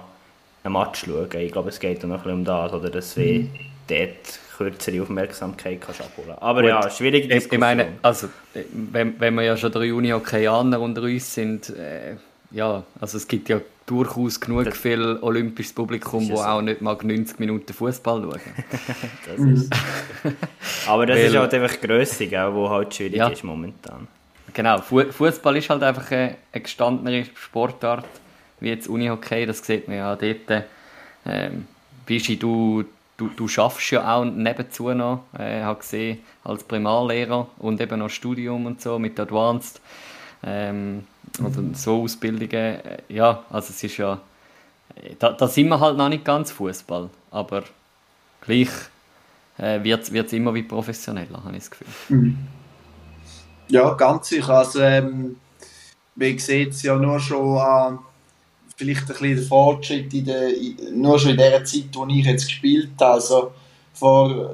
einen Match schauen. Ich glaube, es geht auch noch ein bisschen um das, oder dass mhm. wir dort kürzere Aufmerksamkeit kannst abholen Aber Gut. ja, schwierig Diskussion. Ich meine, also, wenn, wenn wir ja schon drei Uni-Hockeyaner unter uns sind, äh, ja, also es gibt ja durchaus genug das, viel olympisches Publikum, das so. auch nicht mal 90 Minuten Fußball schauen. das ist Aber das ist halt einfach Größe, die halt schwierig ja. ist momentan. Genau, Fußball ist halt einfach eine, gestandene Sportart wie jetzt Unihockey, das sieht man ja dort. Ähm, Bischi, du, du, du schaffst ja auch nebenzu noch, äh, habe gesehen, als Primarlehrer und eben noch Studium und so mit Advanced ähm, oder so Ausbildungen. Äh, ja, also es ist ja, da, da sind wir halt noch nicht ganz Fußball, aber gleich äh, wird es immer wie professioneller, habe ich das Gefühl. Mhm. Ja, ganz sicher. Also, ähm, man sieht es ja nur schon an vielleicht ein bisschen den Fortschritt in der, nur schon in der Zeit, wo ich jetzt gespielt habe. Also, vor,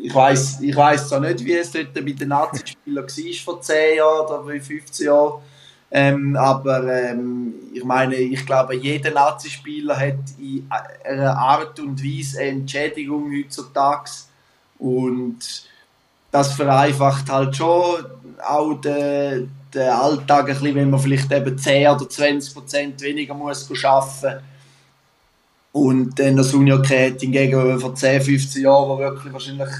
ich weiß ich weiss zwar nicht, wie es dort bei den Nazi-Spielern war vor 10 Jahren oder 15 Jahren, ähm, aber ähm, ich meine, ich glaube, jeder Nazi-Spieler hat in einer Art und Weise eine Entschädigung heutzutage und das vereinfacht halt schon auch den, den Alltag ein bisschen, wenn man vielleicht eben 10 oder 20 Prozent weniger muss arbeiten und dann das Unihockey hingegen vor 10, 15 Jahren, wo wirklich wahrscheinlich,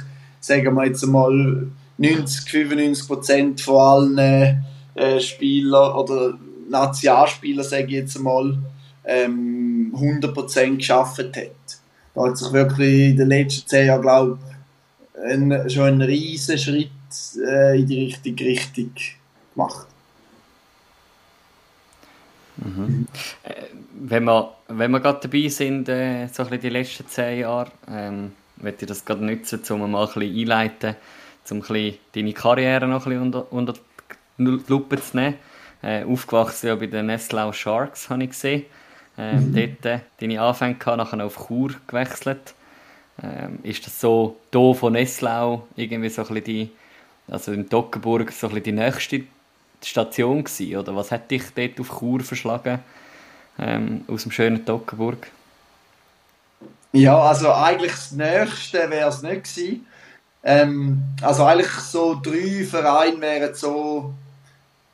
sagen wir jetzt mal, 90, 95 Prozent von allen äh, Spielern oder Nationalspieler, sage ich jetzt mal, ähm, 100 Prozent geschafft hat. Da hat sich wirklich in den letzten 10 Jahren, glaube ich, ein, schon ein riesen Schritt äh, in die richtige Richtung gemacht. Mhm. Äh, wenn, wir, wenn wir gerade dabei sind, äh, so ein bisschen die letzten zehn Jahre, ähm, möchte ich das gerade nutzen, um mal ein bisschen einleiten, um ein bisschen deine Karriere noch ein bisschen unter, unter die Lupe zu nehmen. Äh, aufgewachsen ja bei den Nestlau Sharks, habe ich gesehen. Ähm, mhm. Dort äh, deine Anfänge gehabt, nachher auf Chur gewechselt. Ähm, ist das so hier von Nestlau irgendwie so ein bisschen die also in Toggenburg so ein die nächste Station gewesen, oder was hat dich dort auf Chur verschlagen, ähm, aus dem schönen Toggenburg? Ja, also eigentlich das Nächste wäre es nicht gewesen. Ähm, also eigentlich so drei Vereine wären so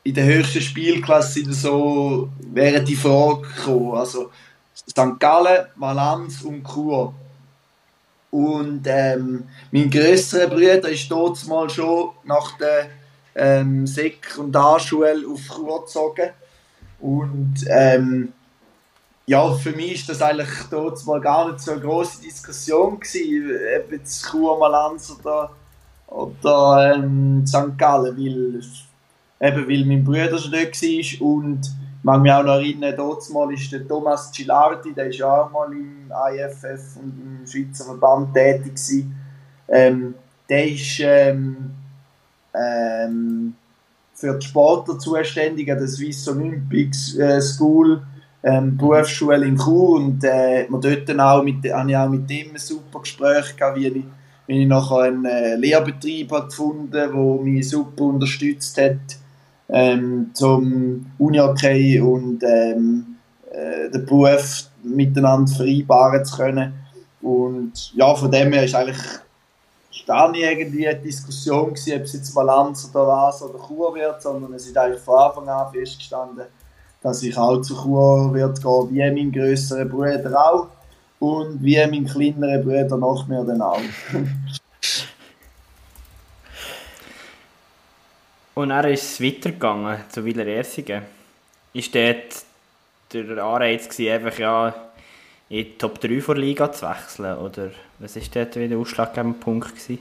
in der höchsten Spielklasse so wären die Frage gekommen. Also St. Gallen, Malanz und Chur. Und ähm, mein grösserer Bruder ist dort mal schon nach der ähm, Sekundarschule auf Chur gezogen. Und ähm, ja, für mich ist das eigentlich dort mal gar nicht so eine grosse Diskussion gewesen, ob jetzt Chur, Malanz oder, oder ähm, St. Gallen, weil, eben, weil mein Bruder schon dort war und mag mich auch noch erinnern, dort mal ist der Thomas Gilardi, der ist ja auch mal im IFF und im Schweizer Verband tätig gewesen. Ähm, der ist ähm, ähm, für die Sportler zuständig an der Swiss Olympics äh, School, ähm, Berufsschule in Chur und äh, man dort dann auch mit, habe ich auch mit dem ein super Gespräch gehabt, wie ich, wie ich nachher einen äh, Lehrbetrieb habe gefunden der mich super unterstützt hat ähm, zum Uni-Hockey und ähm, äh, den Beruf miteinander vereinbaren zu können. Und ja, von dem her ist eigentlich gar nicht irgendwie eine Diskussion gewesen, ob es jetzt Balance oder was oder Chur wird, sondern es ist eigentlich von Anfang an festgestanden, dass ich auch zu Chur wird gehen, wie mein grösserer Bruder auch und wie mein kleinerer Bruder noch mehr dann auch. Und dann ist es weitergegangen zu Wieler Ersingen. Ist dort der Anreiz gewesen, einfach ja, in die Top 3 der Liga zu wechseln? Oder was war dort wieder der ausschlaggebende Punkt? Gewesen?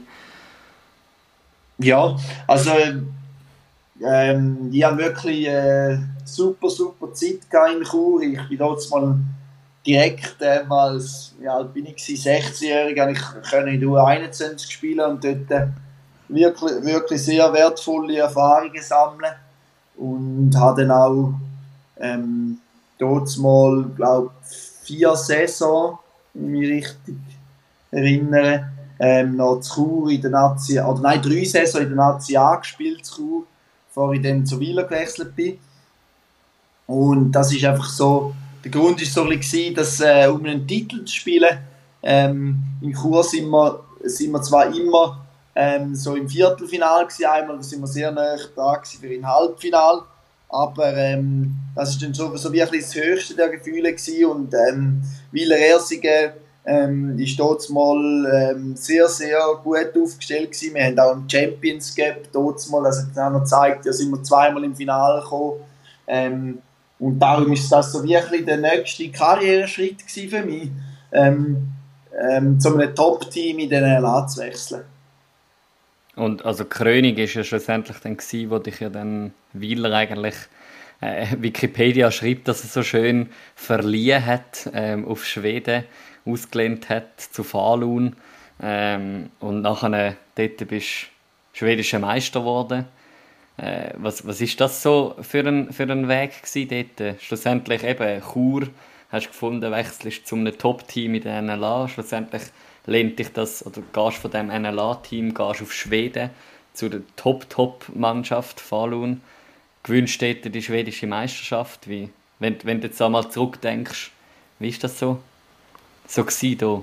Ja, also ähm, ich habe wirklich äh, super, super Zeit in Chur. Ich bin dort mal direkt ähm, als, ja, bin ich 16-Jährig, ich konnte in U21 spielen und dort äh, wirklich, wirklich sehr wertvolle Erfahrungen sammeln und habe dann auch ähm, dort mal, glaube vier Saison, wenn ich mich richtig erinnere, ähm, noch zu Chur in der Nazi, oder nein, drei Saison in der Nazi A gespielt zu Chur, bevor ich dann zu Wieler gewechselt bin. Und das ist einfach so, der Grund ist so ein bisschen, dass äh, um einen Titel zu spielen, ähm, in Chur sind wir, sind wir zwar immer ähm, so im Viertelfinal gewesen, einmal, sind wir sehr nah da für ein Halbfinal, aber ähm, das ist dann so, so ein das höchste der Gefühle gewesen und ähm, Wieler Ersingen ähm, ist dort mal ähm, sehr, sehr gut aufgestellt gewesen. Wir haben auch einen Champions Gap dort mal, also auch noch gezeigt, da sind wir zweimal im Finale gekommen. Ähm, Und darum ist das so wirklich der nächste Karriereschritt für mich, ähm, ähm, zu einem Top-Team in den LA zu wechseln. Und also Krönung ist ja schlussendlich dann gewesen, wo dich ja dann Wieler eigentlich äh, Wikipedia schreibt, dass er so schön verliehen hat ähm, auf Schweden, ausgelehnt hat zu Falun ähm, und nachher dort bist du schwedischer Meister geworden. Äh, was, was ist das so für ein, für ein Weg gewesen dort? Schlussendlich eben Chur, hast du gefunden, wechselst zu einem Top-Team in der NLA, schlussendlich lehnt dich das, oder gehst von dem NLA-Team, gehst auf Schweden zu der Top-Top-Mannschaft Falun, gewünscht dort die schwedische Meisterschaft. Wie, wenn, wenn du jetzt einmal zurückdenkst, wie ist das so, so gewesen da?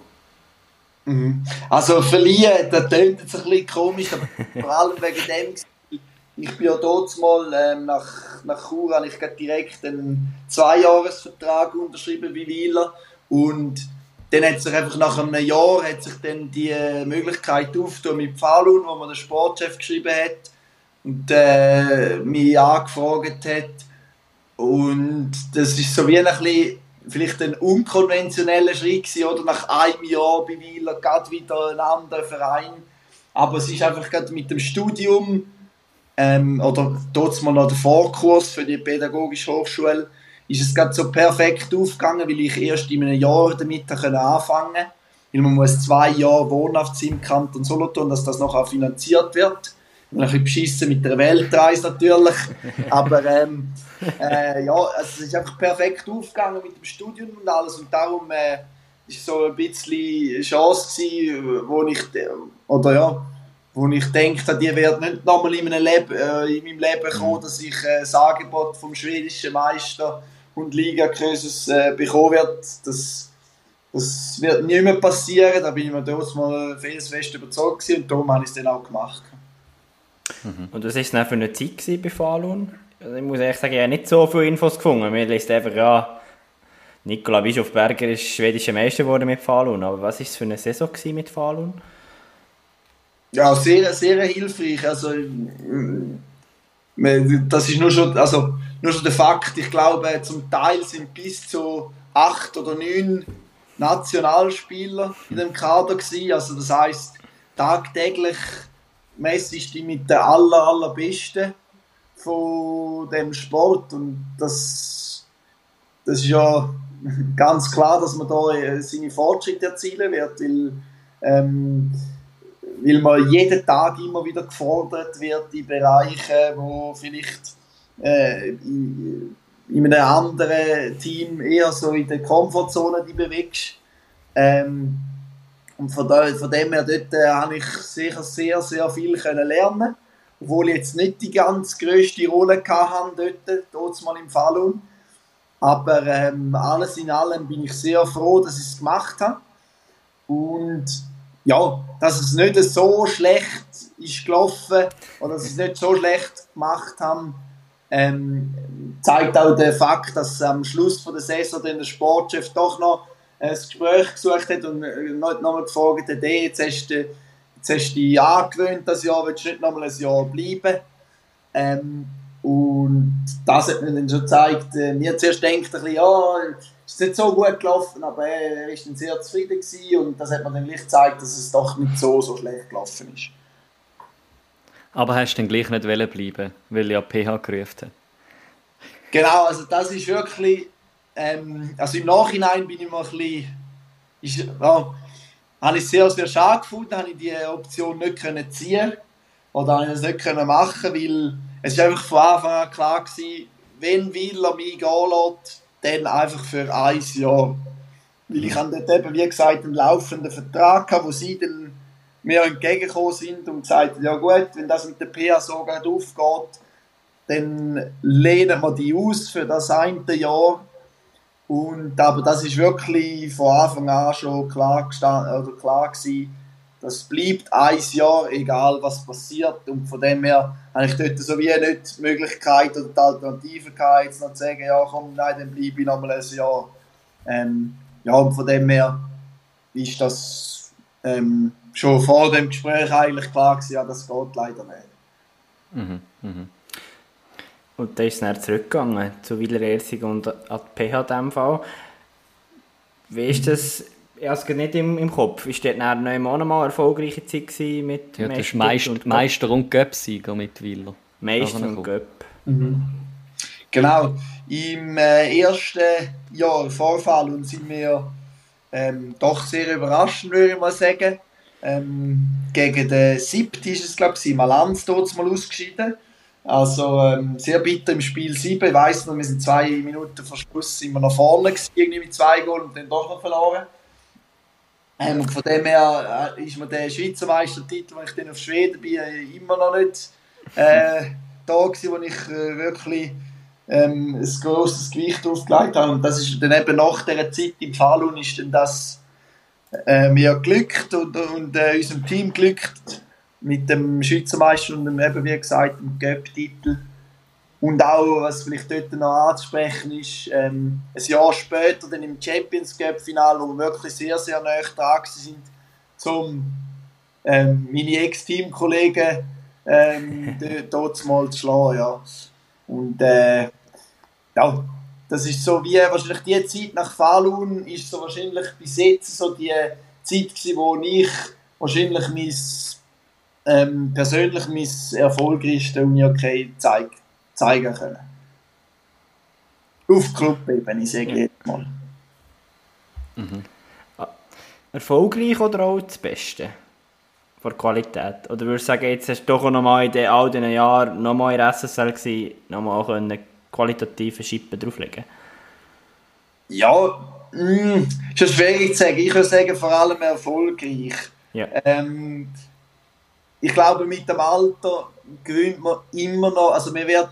Mhm. Also verlieren, das klingt jetzt ein bisschen komisch, aber vor allem wegen dem, ich bin ja dort mal ähm, nach, nach Chur, habe ich direkt einen Zweijahresvertrag unterschrieben wie Wieler und dann hat sich einfach nach einem Jahr hat sich dann die Möglichkeit aufgetan mit Falun, wo man den Sportchef geschrieben hat und äh, mich angefragt hat und das ist so wie ein bisschen vielleicht ein unkonventioneller Schritt gewesen, oder nach einem Jahr bei Wieler gerade wieder ein anderer Verein. Aber es ist einfach gerade mit dem Studium ähm, oder dort noch der Vorkurs für die pädagogische Hochschule ist es gerade so perfekt aufgegangen, weil ich erst in einem Jahr damit anfangen konnte. Weil man muss zwei Jahre wohnhaft sein im Kanton Solothurn, dass das noch finanziert wird. Ein bisschen beschissen mit der Weltreise natürlich. Aber ähm, äh, ja, also es ist einfach perfekt aufgegangen mit dem Studium und alles. Und darum äh, ist so ein bisschen eine Chance gewesen, wo ich, oder ja, wo ich denke, die wird nicht nochmal in, meinem Leben, äh, in meinem Leben kommen, dass ich äh, das Angebot vom schwedischen Meister und Liga-Krösus äh, bekommen wird. Das, das wird nicht mehr passieren, da bin ich mir damals mal fest überzeugt gewesen, und darum habe ich es dann auch gemacht. Mhm. Und was war es denn für eine Zeit bei Falun? Also ich muss ehrlich sagen, ich habe nicht so viele Infos gefunden. Mir liest einfach, ja, Nikola Bischofberger ist schwedischer Meister geworden mit Falun. Aber was war es für eine Saison mit Falun? Ja, sehr, sehr hilfreich. Also, das ist nur schon, also, nur schon der Fakt. Ich glaube, zum Teil sind bis zu acht oder neun Nationalspieler in dem Kader gewesen. Also, das heißt tagtäglich messest du mit den aller, allerbesten von dem Sport und das, das ist ja ganz klar, dass man da äh, seine Fortschritte erzielen wird, weil, ähm, weil man jeden Tag immer wieder gefordert wird in Bereichen, wo vielleicht äh, in, in einem anderen Team eher so in der Komfortzone die bewegst. Ähm, und von, da, von dem her dort äh, habe ich sicher sehr, sehr viel können lernen obwohl ich jetzt nicht die ganz größte Rolle hatte dort, dort mal im Falun. Aber ähm, alles in allem bin ich sehr froh, dass ich es gemacht habe. Und ja, dass es nicht so schlecht ist gelaufen oder dass es nicht so schlecht gemacht haben, ähm, zeigt auch der Fakt, dass am Schluss von der Saison der Sportchef doch noch ein Gespräch gesucht hat und äh, noch, noch mal gefragt hat, hey, jetzt hast du jetzt hast du dich angewöhnt, das Jahr, willst du nicht nochmal ein Jahr bleiben. Ähm, und das hat mir dann schon gezeigt, äh, mir zuerst denkt ein bisschen, ja, es ist nicht so gut gelaufen, aber er war dann sehr zufrieden gewesen und das hat mir dann gleich gezeigt, dass es doch nicht so, so schlecht gelaufen ist. Aber hast du dann gleich nicht bleiben weil ja PH gerufen hat? Genau, also das ist wirklich, ähm, also im Nachhinein bin ich mal ein bisschen, ist, ja, habe ich sehr, sehr schade gefunden, habe ich die Option nicht können ziehen oder habe ich das nicht können machen, weil es einfach von Anfang an klar war, wenn Willer mich gehen lässt, dann einfach für ein Jahr. Weil ich habe dort eben, wie gesagt, einen laufenden Vertrag gehabt, wo sie dann mir entgegengekommen sind und gesagt ja gut, wenn das mit der PA so gut aufgeht, dann lehnen wir die aus für das eine Jahr und, aber das ist wirklich von Anfang an schon klar, gestanden, oder klar gewesen, das bleibt ein Jahr, egal was passiert. Und von dem her habe ich dort so wie nicht die Möglichkeit oder die Alternative gehabt, jetzt noch zu sagen, ja komm, nein, dann bleibe ich noch mal ein Jahr. Ähm, ja, und von dem her ist das ähm, schon vor dem Gespräch eigentlich klar gewesen, ja, das geht leider nicht. Mhm, mhm. Und dann ist es dann zurückgegangen zu Wieler Ersing und an die PH in dem Fall. Wie ist das? Ich habe es nicht im, im Kopf. Ist dort nach neun Monaten mal erfolgreiche Zeit mit ja, das Meister und, Meister und Göpsieger mit Wieler. Meister und Göpp. Mhm. Genau. Im äh, ersten Jahr Vorfall und sind wir ähm, doch sehr überraschend, würde ich mal sagen. Ähm, gegen den siebten ist es, glaube ich, Malanz dort mal ausgeschieden. Also ähm, sehr bitter im Spiel 7. Ich weiss noch, wir sind zwei Minuten vor Schluss sind wir nach vorne gewesen, irgendwie mit zwei Goal und dann doch noch verloren. Ähm, von dem her äh, ist mir der Schweizer Meistertitel, wenn ich dann auf Schweden bin, äh, immer noch nicht äh, da gewesen, wo ich äh, wirklich ähm, ein grosses Gewicht aufgelegt habe. Und das ist dann eben nach dieser Zeit im Falun ist dann das äh, mir glückt und, und äh, unserem Team glückt mit dem Schweizer Meister und dem, eben wie gesagt dem Göpp-Titel. Und auch, was vielleicht dort noch anzusprechen ist, ähm, ein Jahr später dann im Champions Cup Finale, wo wir wirklich sehr, sehr nah dran sind, zum ähm, meine Ex-Teamkollegen ähm, dort mal zu schlagen. Ja. Und äh, ja, das ist so wie wahrscheinlich die Zeit nach Falun ist so wahrscheinlich bis jetzt so die Zeit gewesen, wo ich wahrscheinlich mein, ähm, persönlich mein erfolgreichste Uni-Hockey zeig, zeigen können. Auf Club-Ebene, sage ich jetzt mal. Mhm. Erfolgreich oder auch das Beste? Von Qualität? Oder würdest du sagen, jetzt hast du doch noch mal in all diesen Jahren noch mal in der SSL gewesen, noch mal können qualitativen Schippen drauflegen? Ja, mh, mm, ist schwierig zu sagen. Ich würde sagen, vor allem erfolgreich. Ja. Ähm, ich glaube, mit dem Alter gewöhnt man immer noch, also man wird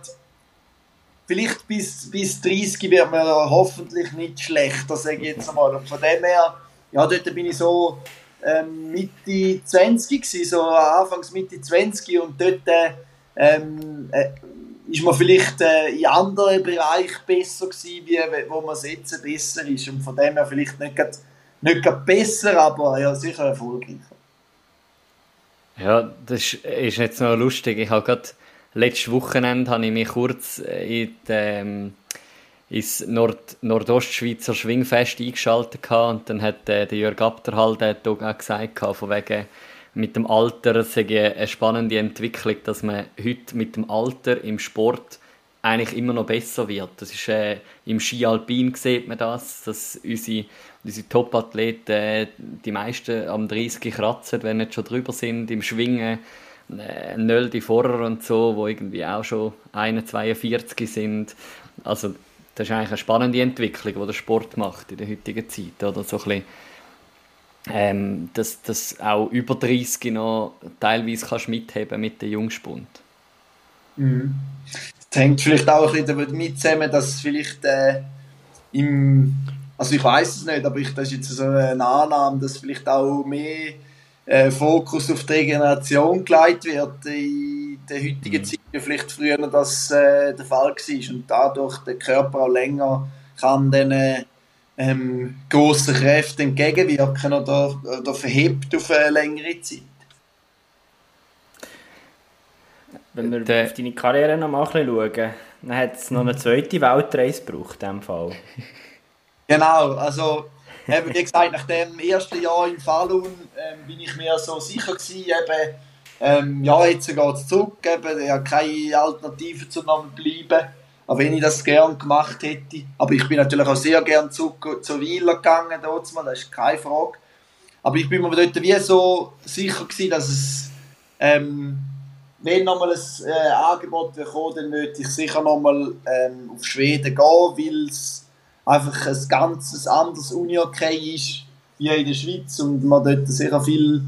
vielleicht bis, bis 30 wird man hoffentlich nicht schlechter, sage ich jetzt einmal. Und von dem her, ja, dort bin ich so ähm, Mitte 20 gewesen, so Anfangs Mitte 20 und dort ähm, äh, ist man vielleicht äh, in anderen Bereichen besser gewesen, wie wo man jetzt besser ist. Und von dem her vielleicht nicht grad, nicht grad besser, aber ja, sicher erfolgreicher. Ja, das ist jetzt noch lustig. Ich habe gerade letztes Wochenende habe ich mich kurz in die, ähm, ins Nord Nordostschweizer Schwingfest eingeschaltet und dann hat äh, der Jörg Abderhall auch gesagt, von wegen mit dem Alter sei eine spannende Entwicklung, dass man heute mit dem Alter im Sport eigentlich immer noch besser wird. Das ist, äh, Im Ski Alpin sieht man das, dass unsere, unsere Top-Athleten äh, die meisten am 30 kratzen, wenn nicht schon drüber sind. Im Schwingen äh, Nöldi Vorrer und so, wo irgendwie auch schon 41 sind. Also das ist eigentlich eine spannende Entwicklung, die der Sport macht in der heutigen Zeit. Oder so ein bisschen ähm, dass, dass auch über 30 noch teilweise kannst mitheben mit dem Jungspund. Mhm. Das hängt vielleicht auch ein bisschen damit zusammen, dass vielleicht äh, im, also ich weiß es nicht, aber ich, das ist jetzt so eine Annahme, dass vielleicht auch mehr äh, Fokus auf die Regeneration gelegt wird in der heutigen mhm. Zeit, vielleicht früher das äh, der Fall war und dadurch der Körper auch länger kann dann äh, ähm, grossen Kräften entgegenwirken oder, oder verhebt auf eine längere Zeit. Wenn wir De auf deine Karriere noch mal schauen, dann hat es noch eine zweite Weltreise gebraucht in diesem Fall. Genau, also eben, wie gesagt, nach dem ersten Jahr in Falun ähm, bin ich mir so sicher gewesen, eben, ähm, ja, jetzt geht es zurück, eben, ich habe keine Alternative zu bleiben auch wenn ich das gern gemacht hätte. Aber ich bin natürlich auch sehr gern zu, zu Wieler gegangen, mal, das ist keine Frage. Aber ich bin mir dort wie so sicher gewesen, dass es, ähm, wenn nochmal ein äh, Angebot kommt, dann würde ich sicher nochmal ähm, auf Schweden gehen, weil es einfach ein ganz anderes Uni-Okay ist, wie in der Schweiz und man dort sehr viel,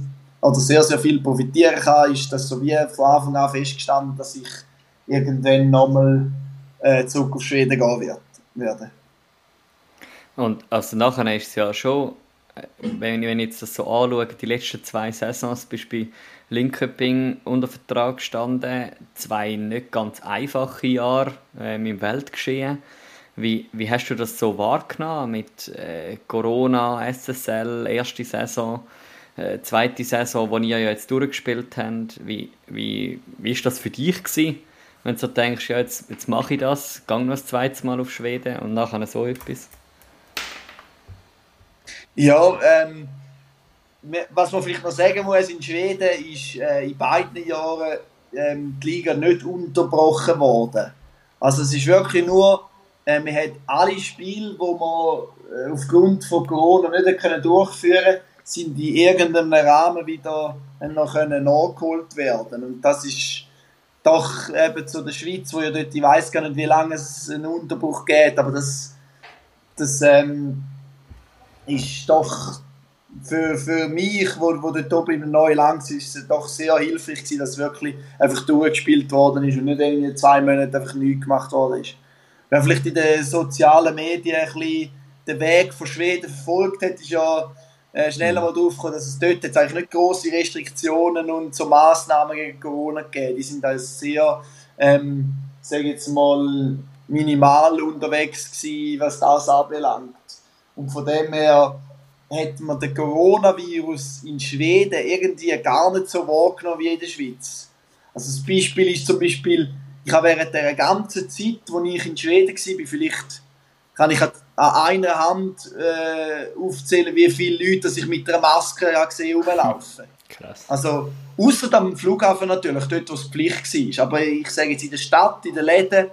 oder sehr, sehr viel profitieren kann, ist das so wie von Anfang an festgestanden, dass ich irgendwann nochmal äh, zurück auf Schweden gehen wird, werden. Und also nachher ist es ja schon, äh, wenn, wenn ich jetzt das so anschaue, die letzten zwei Saisons bist du bei Linköping unter Vertrag gestanden, zwei nicht ganz einfache Jahre äh, im Weltgeschehen. Wie, wie hast du das so wahrgenommen mit äh, Corona, SSL, erste Saison, äh, zweite Saison, die ihr ja jetzt durchgespielt habt? Wie, wie, wie ist das für dich gewesen? wenn du so denkst, ja, jetzt, jetzt mache ich das, gehe noch das zweite Mal auf Schweden und nachher so etwas? Ja, ähm, was man vielleicht noch sagen muss, in Schweden ist äh, in beiden Jahren ähm, die Liga nicht unterbrochen worden. Also es ist wirklich nur, äh, man hat alle Spiele, die man äh, aufgrund von Corona nicht durchführen konnte, sind in irgendeinem Rahmen wieder noch nachgeholt werden. Und das ist doch eben zu der Schweiz, wo ja dort, ich weiß gar nicht, wie lange es einen Unterbruch geht, aber das, das ähm, ist doch für, für mich, wo, wo dort oben im neuen Land ist, es doch sehr hilfreich gewesen, dass wirklich einfach durchgespielt worden ist und nicht irgendwie zwei Monate einfach nichts gemacht worden ist. Wer vielleicht in den sozialen Medien ein bisschen den Weg von Schweden verfolgt hat, ist ja äh, schneller mal drauf gekommen, dass es dort jetzt eigentlich nicht große Restriktionen und so Massnahmen gegen Corona gegeben. Die sind da sehr, ähm, sage jetzt mal, minimal unterwegs gewesen, was das anbelangt. Und von dem her hat man den Coronavirus in Schweden irgendwie gar nicht so wahrgenommen wie in der Schweiz. Also das Beispiel ist zum Beispiel, ich habe während der ganzen Zeit, wo ich in Schweden war, vielleicht kann ich einer Hand äh, aufzählen, wie viele Leute ich mit einer Maske ja gesehen rumlaufen. Krass. Also, außer am Flughafen natürlich, dort, wo es Pflicht war. Aber ich sage jetzt, in der Stadt, in den Läden,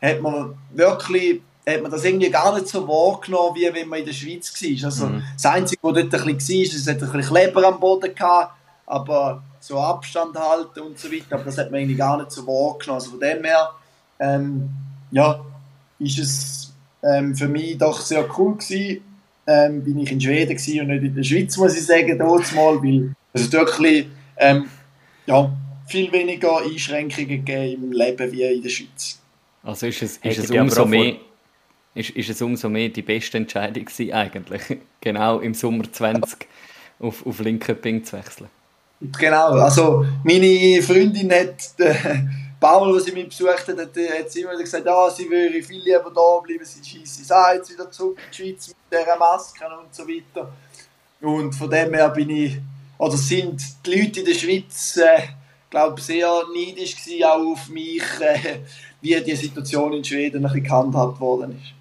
hat man wirklich hat man das irgendwie gar nicht so wahrgenommen, wie wenn man in der Schweiz war. Also, mhm. Das Einzige, was dort ein bisschen war, ist, es hat ein bisschen Kleber am Boden gehabt, aber so Abstand halten und so weiter, aber das hat man irgendwie gar nicht so wahrgenommen. Also von dem her, ähm, ja, ist es ähm, für mich doch sehr cool gewesen. Ähm, bin ich in Schweden gewesen und nicht in der Schweiz, muss ich sagen, dort mal, weil es wirklich ähm, ja, viel weniger Einschränkungen gegeben im Leben wie in der Schweiz. Also ist es, ist es umso mehr ist, ist es umso mehr die beste Entscheidung gewesen, eigentlich, genau im Sommer 20 auf, auf Linköping zu wechseln. Genau, also meine Freundin hat äh, paar Mal, als sie mich besucht hat, hat, hat sie immer gesagt, ja, sie würde viel lieber da bleiben, sie schießt es auch jetzt wieder zurück in die Schweiz mit dieser Maske und so weiter. Und von dem her bin ich, oder sind die Leute in der Schweiz, äh, glaube sehr neidisch gewesen, auch auf mich, äh, wie die Situation in Schweden ein bisschen gehandhabt worden ist.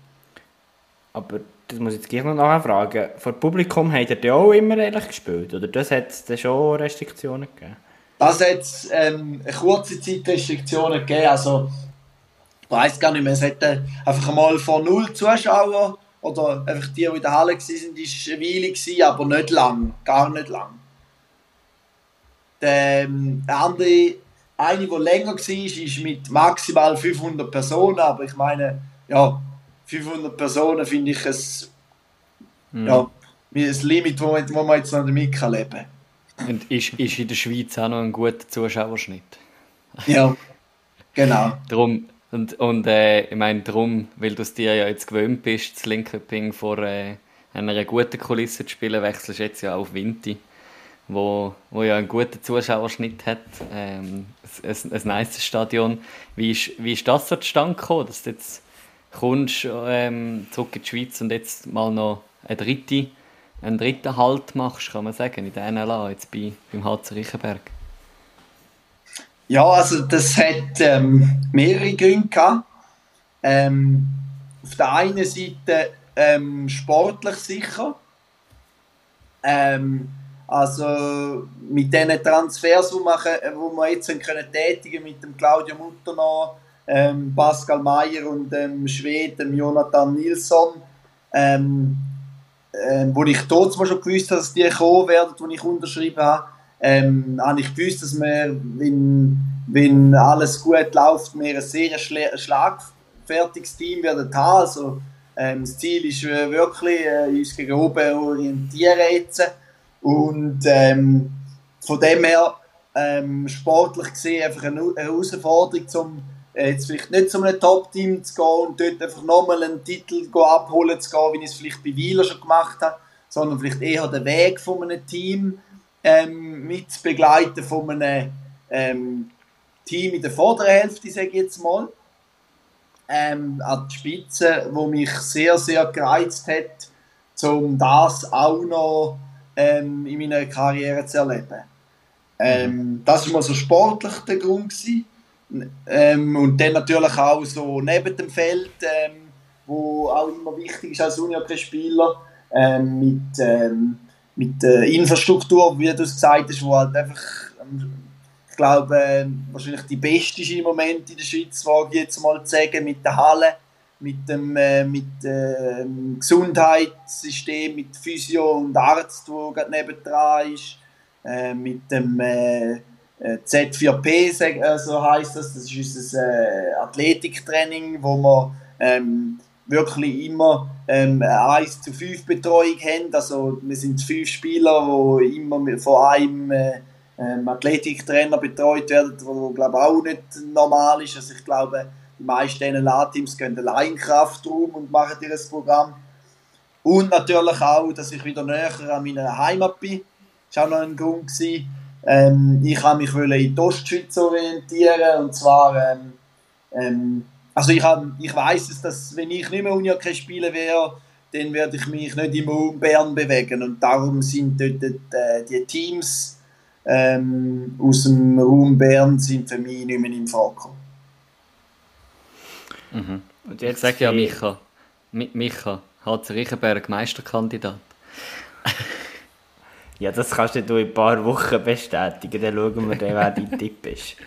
Aber das muss ich jetzt gleich noch nachfragen. Vor Publikum habt ihr ja auch immer ehrlich gespielt? Oder das hat es schon Restriktionen gegeben? Das hat ähm, eine kurze Zeit Restriktionen gegeben. Also, ich weiß gar nicht mehr. Es hätte einfach mal von null Zuschauer oder einfach die, die in der Halle waren, ist eine Weile gewesen, aber nicht lang. Gar nicht lang. Der, ähm, andere, eine, die länger war, ist mit maximal 500 Personen. Aber ich meine, ja, 500 Personen finde ich ein, mhm. ja, ein Limit, wo man, wo man jetzt noch damit leben kann. Und ist, ist in der Schweiz auch noch ein guter Zuschauerschnitt. Ja, genau. drum, und und äh, ich meine, darum, weil du es dir ja jetzt gewöhnt bist, das Linköping vor äh, einer guten Kulisse zu spielen, wechselst du jetzt ja auf Vinti, wo, wo ja einen guten Zuschauerschnitt hat. Ähm, ein, ein, nice Stadion. Wie ist, wie ist das so zustande gekommen, dass du jetzt kommst ähm, zurück in die Schweiz und jetzt mal noch eine dritte einen dritten Halt machst, kann man sagen, in der NLA, jetzt bei, beim HC Riechenberg? Ja, also das hat ähm, mehrere Gründe gehabt. Ähm, auf der einen Seite ähm, sportlich sicher. Ähm, also mit diesen Transfers, die wir, jetzt können tätigen mit dem Claudio Mutterno, ähm, Pascal Mayer und dem Schweden Jonathan Nilsson, ähm, ähm, wo ich dort schon gewusst habe, dass die kommen werden, die ich unterschrieben habe, ähm, habe ich gewusst, dass wir, wenn, wenn alles gut läuft, wir ein sehr schlagfertiges Team werden haben. Also, ähm, das Ziel ist äh, wirklich, äh, uns gegen oben orientieren jetzt. Und ähm, von dem her, ähm, sportlich gesehen, einfach eine Herausforderung, um jetzt vielleicht nicht zu einem Top-Team zu gehen und dort einfach nochmal einen Titel abholen zu gehen, wie ich es vielleicht bei Wieler schon gemacht habe, sondern vielleicht eher den Weg von einem Team ähm, mit begleiten von einem ähm, Team in der vorderen Hälfte, sage ich jetzt mal, ähm, an die Spitze, wo mich sehr, sehr gereizt hat, um das auch noch ähm, in meiner Karriere zu erleben. Ähm, das war mal so sportlich der Grund. Gewesen. Ähm, und dann natürlich auch so neben dem Feld, ähm, wo auch immer wichtig ist als Unihockey-Spieler, ähm, mit, ähm, mit der Infrastruktur, wie du es gesagt hast, wo halt einfach, ähm, ich glaube, äh, wahrscheinlich die beste ist im Moment in der Schweiz, wage ich jetzt mal zu sagen, mit der Halle, mit dem äh, mit, äh, Gesundheitssystem, mit Physio und Arzt, der gerade nebendran ist, äh, mit dem äh, äh Z4P, also heißt das, das ist unser äh, Athletiktraining, wo wir ähm, wirklich immer ähm, eine 1 zu 5 Betreuung haben. Also wir sind fünf Spieler, die immer von einem äh, ähm, Athletiktrainer betreut werden, was glaube auch nicht normal ist. Also ich glaube, die meisten NLA-Teams gehen allein Kraftraum und machen ihr Programm. Und natürlich auch, dass ich wieder näher an meiner Heimat bin. Das war auch noch ein Grund. Ähm, ich habe mich in die Ostschweiz orientieren und zwar ähm, ähm, also ich, hab, ich weiß dass wenn ich nicht mehr Unihockey spielen wäre, dann werde ich mich nicht im Raum Bern bewegen und darum sind dort äh, die Teams ähm, aus dem Raum Bern sind für mich nicht mehr im Frage mhm. Und jetzt ich sage ja Micha, Micha, HC Riechenberg Meisterkandidat. Ja, das kannst du in ein paar Wochen bestätigen, dann schauen wir, wer dein Tipp ist.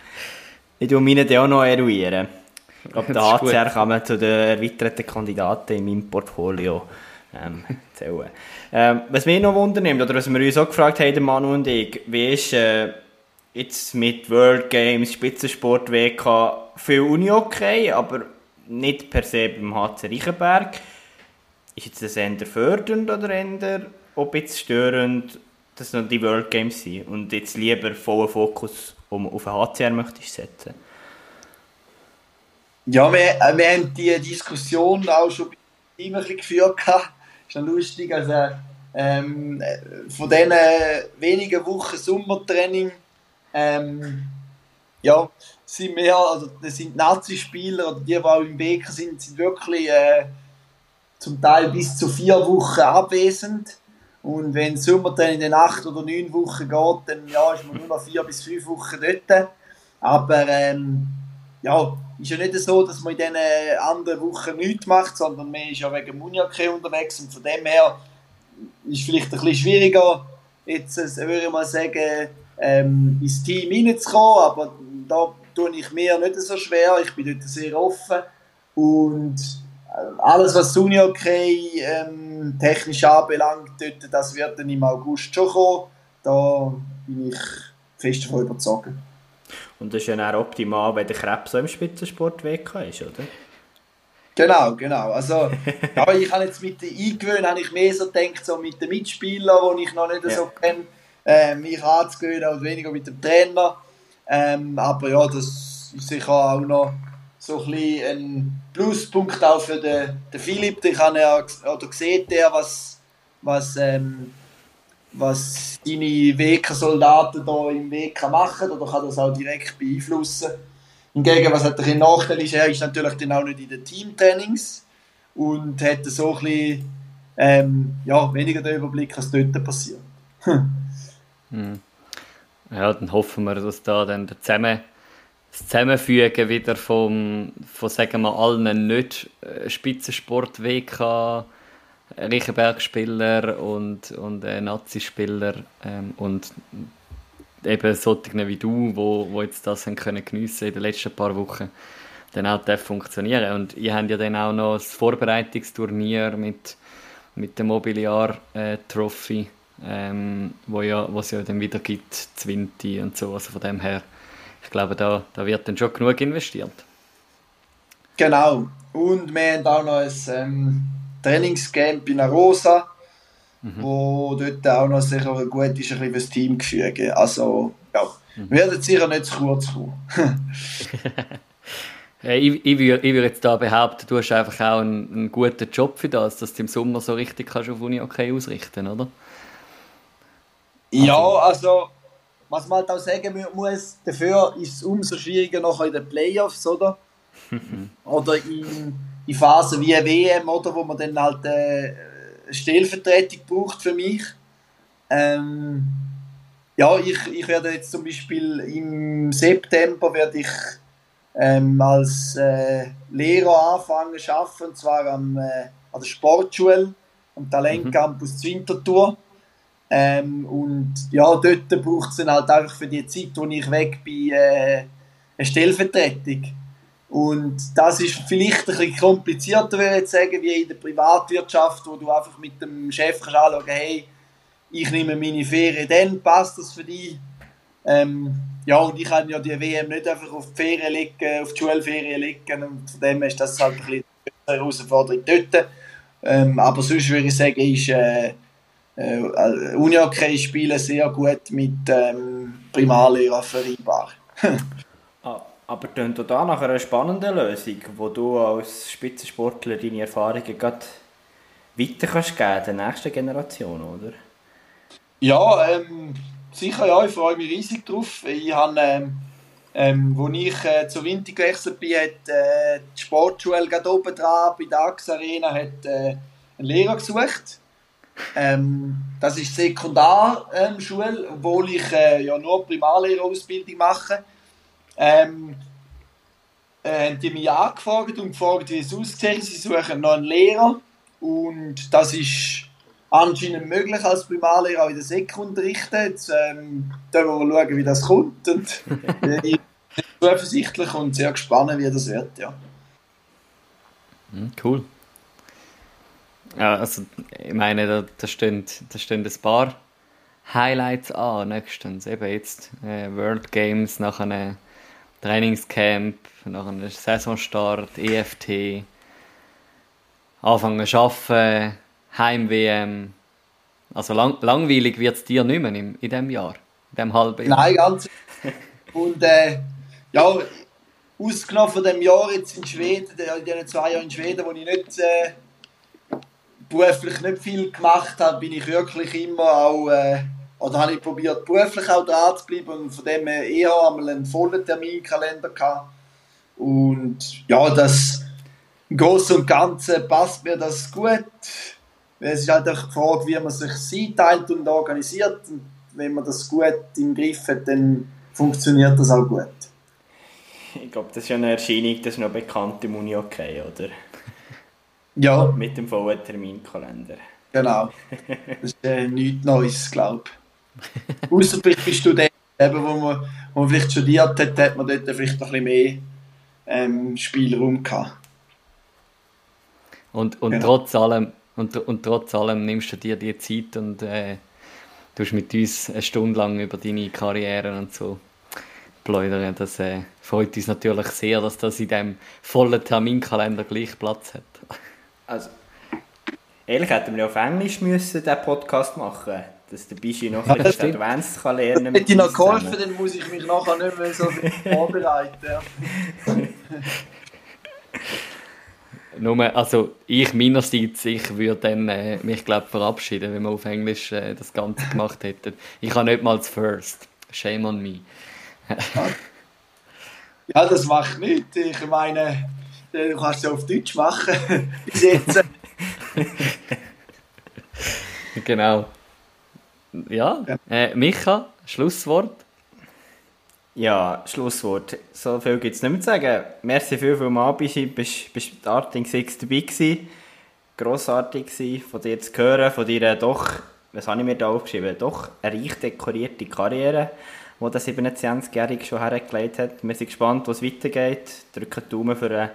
Ich tue meine auch noch eruieren. Ich glaube, der HCR kann man zu den erweiterten Kandidaten in meinem Portfolio ähm, zählen. Ähm, was mich noch wundernimmt, oder was wir uns auch gefragt haben, Manu und ich, wie ist äh, jetzt mit World Games, Spitzensport WK viel Uni okay, aber nicht per se beim HC Reichenberg. Ist jetzt das eher fördernd oder eher ein bisschen störend, dass noch die World Games sind und jetzt lieber vollen Fokus um, auf den HCR möchtest setzen? Ja, wir, äh, wir haben die Diskussion auch schon immer geführt. Das ist noch lustig. Also, ähm, von diesen wenigen Wochen Sommertraining ähm, ja, sind wir, also das sind Nazi-Spieler oder die, die auch im Beker sind, sind wirklich äh, zum Teil bis zu vier Wochen abwesend. Und wenn das Sommertraining in acht oder neun Wochen geht, dann ja, ist man nur noch vier bis fünf Wochen dort. Aber ähm, ja, ist ja nicht so, dass man in diesen anderen Wochen nichts macht, sondern man ist ja wegen Muniake unterwegs und von dem her ist es vielleicht ein bisschen schwieriger, jetzt äh, würde ich mal sagen, ähm, ins Team reinzukommen, aber da tue ich mir nicht so schwer, ich bin dort sehr offen. Und äh, alles, was Unihockey ähm, technisch anbelangt, dort, das wird dann im August schon kommen, da bin ich fest davon überzeugt. Und das ist ja dann optimal, wenn der Krebs so im Spitzensport WK ist, oder? Genau, genau. Also, ja, ich habe jetzt mit den Eingewöhnen habe ich mehr so gedacht, so mit den Mitspielern, die ich noch nicht ja. so kenne, äh, mich anzugewöhnen und weniger mit dem Trainer. Ähm, aber ja, das ist sicher auch noch so ein, ein Pluspunkt auch für den, den Philipp. Den kann er, oder sieht er, was, was ähm, was deine WK-Soldaten hier im WK machen oder kann das auch direkt beeinflussen. Hingegen, was hat ein Nachteil ist, er ist natürlich dann auch nicht in den Teamtrainings und hat so ein bisschen, ähm, ja, weniger den Überblick, was dort passiert. hm. Ja, dann hoffen wir, dass da dann der Zusammen das Zusammenfügen wieder vom, von sagen wir, allen nicht äh, Spitzensport-WK Riechenberg-Spieler und, und äh, Nazi-Spieler ähm, und eben solche wie du, wo, wo jetzt das können geniessen in den letzten paar Wochen, dann auch funktionieren. Und ihr habt ja dann auch noch das Vorbereitungsturnier mit, mit der Mobiliar-Trophy, äh, ähm, wo ja, es ja dann wieder gibt, Zwinti und so, also von dem her, ich glaube, da, da wird dann schon genug investiert. Genau, und wir haben auch noch ein ähm, Trainingscamp in Arosa, mhm. wo dort auch noch sicher gut ist, ein bisschen das Teamgefüge. Also, ja, mhm. wir werden sicher nicht zu kurz kommen. ich, ich würde würd jetzt da behaupten, du hast einfach auch einen, einen, guten Job für das, dass du im Sommer so richtig kannst auf Uni okay ausrichten, oder? Ja, also was man halt auch sagen muss, dafür ist es umso schwieriger noch in den Playoffs, oder? oder in in Phasen wie WM, oder, wo man dann halt äh, Stellvertretung braucht für mich. Ähm, ja, ich, ich werde jetzt zum Beispiel im September werde ich ähm, als äh, Lehrer angefangen zu arbeiten, und zwar am, äh, an der Sportschule, am Talentcampus mhm. Winterthur. Ähm, und ja, dort braucht es dann halt einfach für die Zeit, wo ich weg bin, äh, eine Stellvertretung. Und das ist vielleicht ein bisschen komplizierter, würde ich sagen, wie in der Privatwirtschaft, wo du einfach mit dem Chef kannst anschauen, hey, ich nehme meine Ferien, dann passt das für dich. Ähm, ja, und ich kann ja die WM nicht einfach auf die Ferien legen, auf die Schulferien legen und von dem ist das halt ein bisschen eine Herausforderung dort. Ähm, aber sonst würde ich sagen, ist äh, äh, Uni-Hockey spielen sehr gut mit ähm, Primarlehrer vereinbar. ah, aber klingt da nach einer spannenden Lösung, wo du als Spitzensportler deine Erfahrungen gerade weiter kannst geben der nächsten Generation, oder? Ja, ähm, sicher ja, ich freue mich riesig drauf. Ich habe, ähm, ähm, als ich äh, zur Winter gewechselt bin, hat äh, die Sportschule gerade oben dran bei der AX Arena hat, äh, einen Lehrer gesucht. Ähm, das ist Sekundarschule, ähm, obwohl ich äh, ja nur Primarlehrerausbildung mache. Ähm, äh, haben die mich angefragt und gefragt, wie es aussieht. Sie suchen noch einen Lehrer und das ist anscheinend möglich als Primarlehrer auch in der Sek unterrichten. Jetzt ähm, wir schauen, wie das kommt. Und ich bin zuversichtlich und sehr gespannt, wie das wird. Ja. Hm, cool. Ja, also ich meine, da, da, stehen, da stehen ein paar Highlights an nächstens. Eben jetzt äh, World Games, nach einem Trainingscamp, nach einem Saisonstart, EFT, anfangen zu arbeiten, Heim-WM. Also lang, langweilig wird es dir nicht mehr in, in diesem Jahr, in diesem halben Jahr. Nein, ganz. Und äh, ja, ausgenommen von dem Jahr jetzt in Schweden, in diesen zwei Jahren in Schweden, wo ich nicht äh, beruflich nicht viel gemacht habe, bin ich wirklich immer auch, äh, oder habe ich probiert, beruflich auch dran zu bleiben und von dem her eher einmal einen vollen Terminkalender gehabt. Und ja, das im Großen und Ganzen passt mir das gut. Es ist halt auch die Frage, wie man sich einteilt und organisiert. Und wenn man das gut im Griff hat, dann funktioniert das auch gut. Ich glaube, das ist ja eine Erscheinung, das ist noch bekannt im Uni okay, oder? Ja. Mit dem vollen Terminkalender. Genau. Das ist äh, nichts Neues, glaube ich. Außer vielleicht bist du der, eben, wo, man, wo man vielleicht studiert hat, hat man dort vielleicht noch ein bisschen mehr ähm, Spielraum gehabt. Und, und, genau. trotz allem, und, und trotz allem nimmst du dir die Zeit und äh, du hast mit uns eine Stunde lang über deine Karriere und so plaudern. Das äh, freut uns natürlich sehr, dass das in diesem vollen Terminkalender gleich Platz hat. Also, ehrlich hätten wir ja auf Englisch müssen den Podcast machen dass der Bischi noch ein bisschen Advanced kann lernen kann. Hätte ich noch geholfen, dann muss ich mich nachher nicht mehr so vorbereiten. Nur, also ich meinerseits, ich würde dann äh, mich glaube verabschieden, wenn wir auf Englisch äh, das Ganze gemacht hätten. Ich habe nicht mal das First. Shame on me. ja, das macht nichts. Ich meine, Du kannst es auf Deutsch machen. Bis jetzt. genau. Ja, äh, Micha, Schlusswort. Ja, Schlusswort. So viel gibt es nicht mehr zu sagen. Merci viel, viel mal, bist du bist Arting 6 dabei gewesen. Grossartig gewesen, von dir zu hören, von dir doch, was habe ich mir da aufgeschrieben, doch eine reich dekorierte Karriere, die der 27-Jährige schon hergelegt hat. Wir sind gespannt, was weitergeht. Drücken die Daumen für eine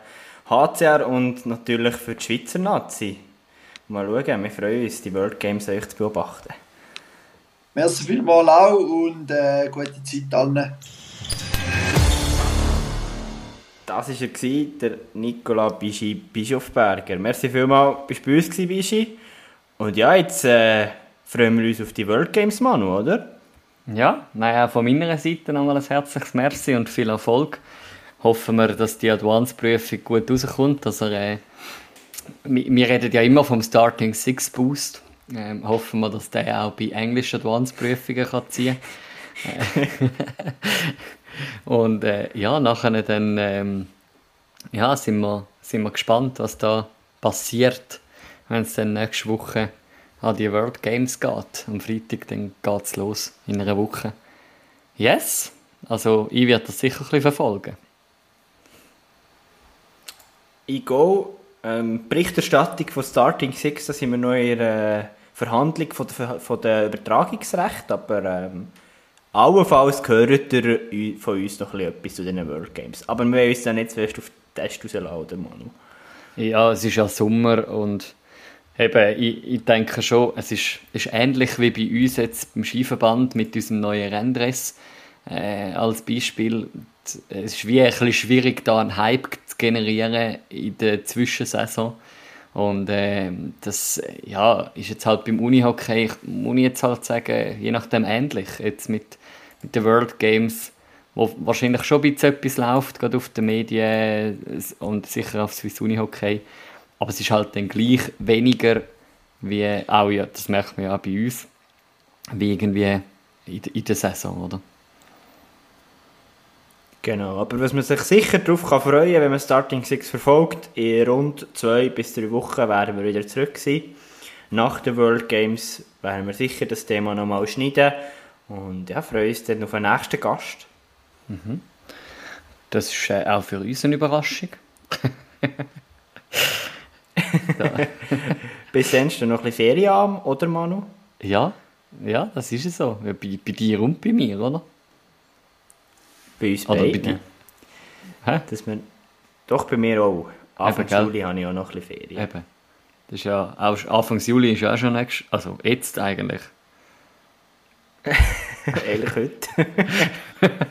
HCR und natürlich für die Schweizer Nazi. Mal schauen, wir freuen uns, die World Games euch zu beobachten. Merci vielmals auch und äh, gute Zeit allen. Das war er, der Nicola Bischi Bischofberger. Merci vielmals, bist du bei uns gewesen, Bischi. Und ja, jetzt äh, freuen wir uns auf die World Games, Manu, oder? Ja, naja, von meiner Seite nochmal ein herzliches Merci und viel Erfolg hoffen wir, dass die Advanced-Prüfung gut rauskommt. Also, äh, wir reden ja immer vom Starting Six Boost. Ähm, hoffen wir, dass der auch bei englischen Advanced-Prüfungen kann ziehen kann. Und äh, ja, nachher dann ähm, ja, sind, wir, sind wir gespannt, was da passiert, wenn es dann nächste Woche an die World Games geht. Am Freitag geht es los, in einer Woche. Yes! Also ich werde das sicher ein bisschen verfolgen. Ich gehe. Ähm, Berichterstattung von Starting Six, da sind wir noch in der Verhandlung von der, von der Übertragungsrecht, aber ähm, allenfalls gehört ihr von uns noch etwas zu diesen World Games. Aber wir wollen uns dann nicht zuerst auf den Test rausladen, Manu. Ja, es ist ja Sommer und eben, ich, ich denke schon, es ist, ist ähnlich wie bei uns jetzt beim Skiverband mit unserem neuen Renndress äh, als Beispiel. Es ist wie ein bisschen schwierig, da einen Hype zu generieren in der Zwischensaison. Und äh, das ja, ist jetzt halt beim Unihockey, ich muss jetzt halt sagen, je nachdem ähnlich. Jetzt mit, mit den World Games, wo wahrscheinlich schon ein bisschen etwas läuft, gerade auf den Medien und sicher auf Swiss Unihockey. Aber es ist halt dann gleich weniger wie auch, ja, das merkt man ja auch bei uns, wie irgendwie in, in der Saison, oder? Genau, aber was man sich sicher darauf kann freuen wenn man Starting Six verfolgt, in rund zwei bis drei Wochen werden wir wieder zurück sein. Nach den World Games werden wir sicher das Thema nochmal schneiden und ja, freuen uns dann auf den nächsten Gast. Mhm. Das ist äh, auch für uns eine Überraschung. Bis dann du noch ein bisschen Ferien an, oder Manu? Ja, ja, das ist es so. Bei, bei dir und bei mir, oder? Bei uns Oder beiden. Bei? Hä? Dass wir, doch, bei mir auch. Anfang Eben, Juli habe ich auch noch ein bisschen Ferien. Eben. Das ist ja, auch, Anfang Juli ist ja auch schon nächstes, also jetzt eigentlich. Ehrlich heute.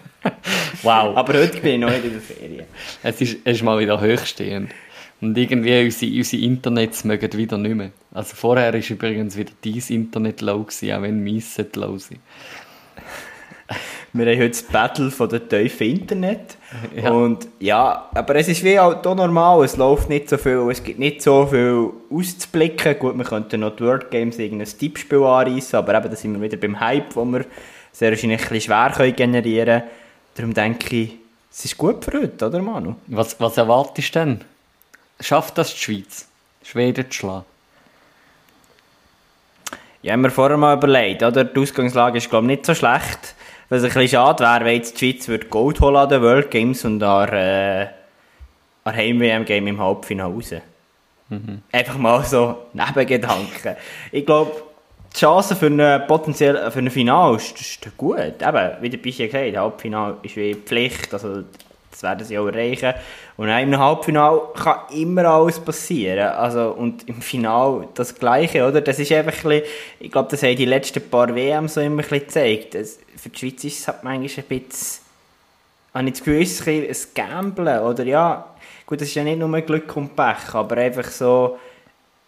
wow. Aber heute bin ich noch nicht in der Ferien. Es ist, es ist mal wieder hochstehend. Und irgendwie unsere, unsere Internets mögen wieder nicht mehr. Also vorher war übrigens wieder dein Internet low, gewesen, auch wenn mein low sein wir haben heute das Battle von der tiefen Internet. Ja. Und ja, aber es ist wie auch hier normal, es läuft nicht so viel, es gibt nicht so viel auszublicken. Gut, wir könnten noch die Word Games irgendein Tippspiel anreißen, aber eben, da sind wir wieder beim Hype, wo wir sehr wahrscheinlich ein bisschen schwer können generieren können. Darum denke ich, es ist gut für heute, oder Manu? Was, was erwartest du denn? Schafft das die Schweiz, Schweden zu schlagen? Ja, haben wir vorher mal überlegt, oder? Die Ausgangslage ist, glaube ich, nicht so schlecht. Was ein bisschen schade wäre, wenn jetzt die Schweiz würde Gold holen an den World Games und an, äh, an Heim-WM-Game im Halbfinale raus. Mhm. Einfach mal so Nebengedanken. Ich glaube, die Chance für ein potenziell für ein Finale ist, ist gut. Eben, wie der Bischi gesagt hat, Halbfinale ist wie Pflicht, also das werden sie auch erreichen. Und in einem Halbfinale kann immer alles passieren. Also, und im Finale das Gleiche, oder? Das ist einfach ein bisschen, ich glaube, das haben die letzten paar WM so immer ein gezeigt. Das, für die Schweiz ist es halt manchmal ein bisschen, habe ich das Gefühl, ist ein, ein Gamblen, oder ja, gut, das ist ja nicht nur Glück und Pech, aber einfach so,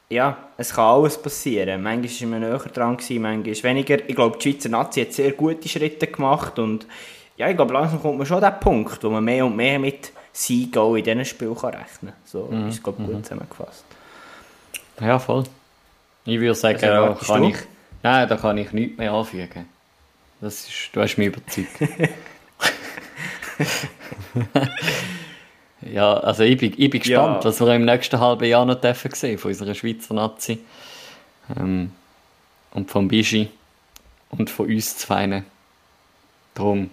ja, es kann alles passieren. Manchmal war man näher dran, manchmal weniger. Ich glaube, die Schweizer Nazi hat sehr gute Schritte gemacht und ja, ich glaube, langsam kommt man schon an den Punkt, wo man mehr und mehr mit Sieg auch in diesen Spielen kann rechnen kann. So mhm. ist glaube gut mhm. zusammengefasst. Ja, voll. Ich würde sagen, da kann ich, nein, da kann ich nichts mehr anfügen. Das ist, du hast mich überzeugt. ja, also ich bin, ich bin gespannt, ja. was wir im nächsten halben Jahr noch dürfen sehen von unserer Schweizer Nazi. Ähm, und von Bischi und von uns zwei. Darum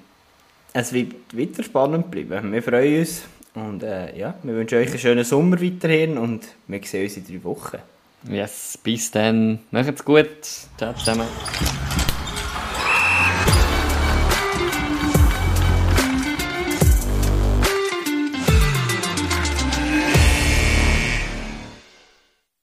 es wird weiter spannend bleiben. Wir freuen uns und äh, ja, wir wünschen euch einen schönen Sommer weiterhin und wir sehen uns in drei Wochen. Yes, bis dann. Macht's gut. Ciao zusammen.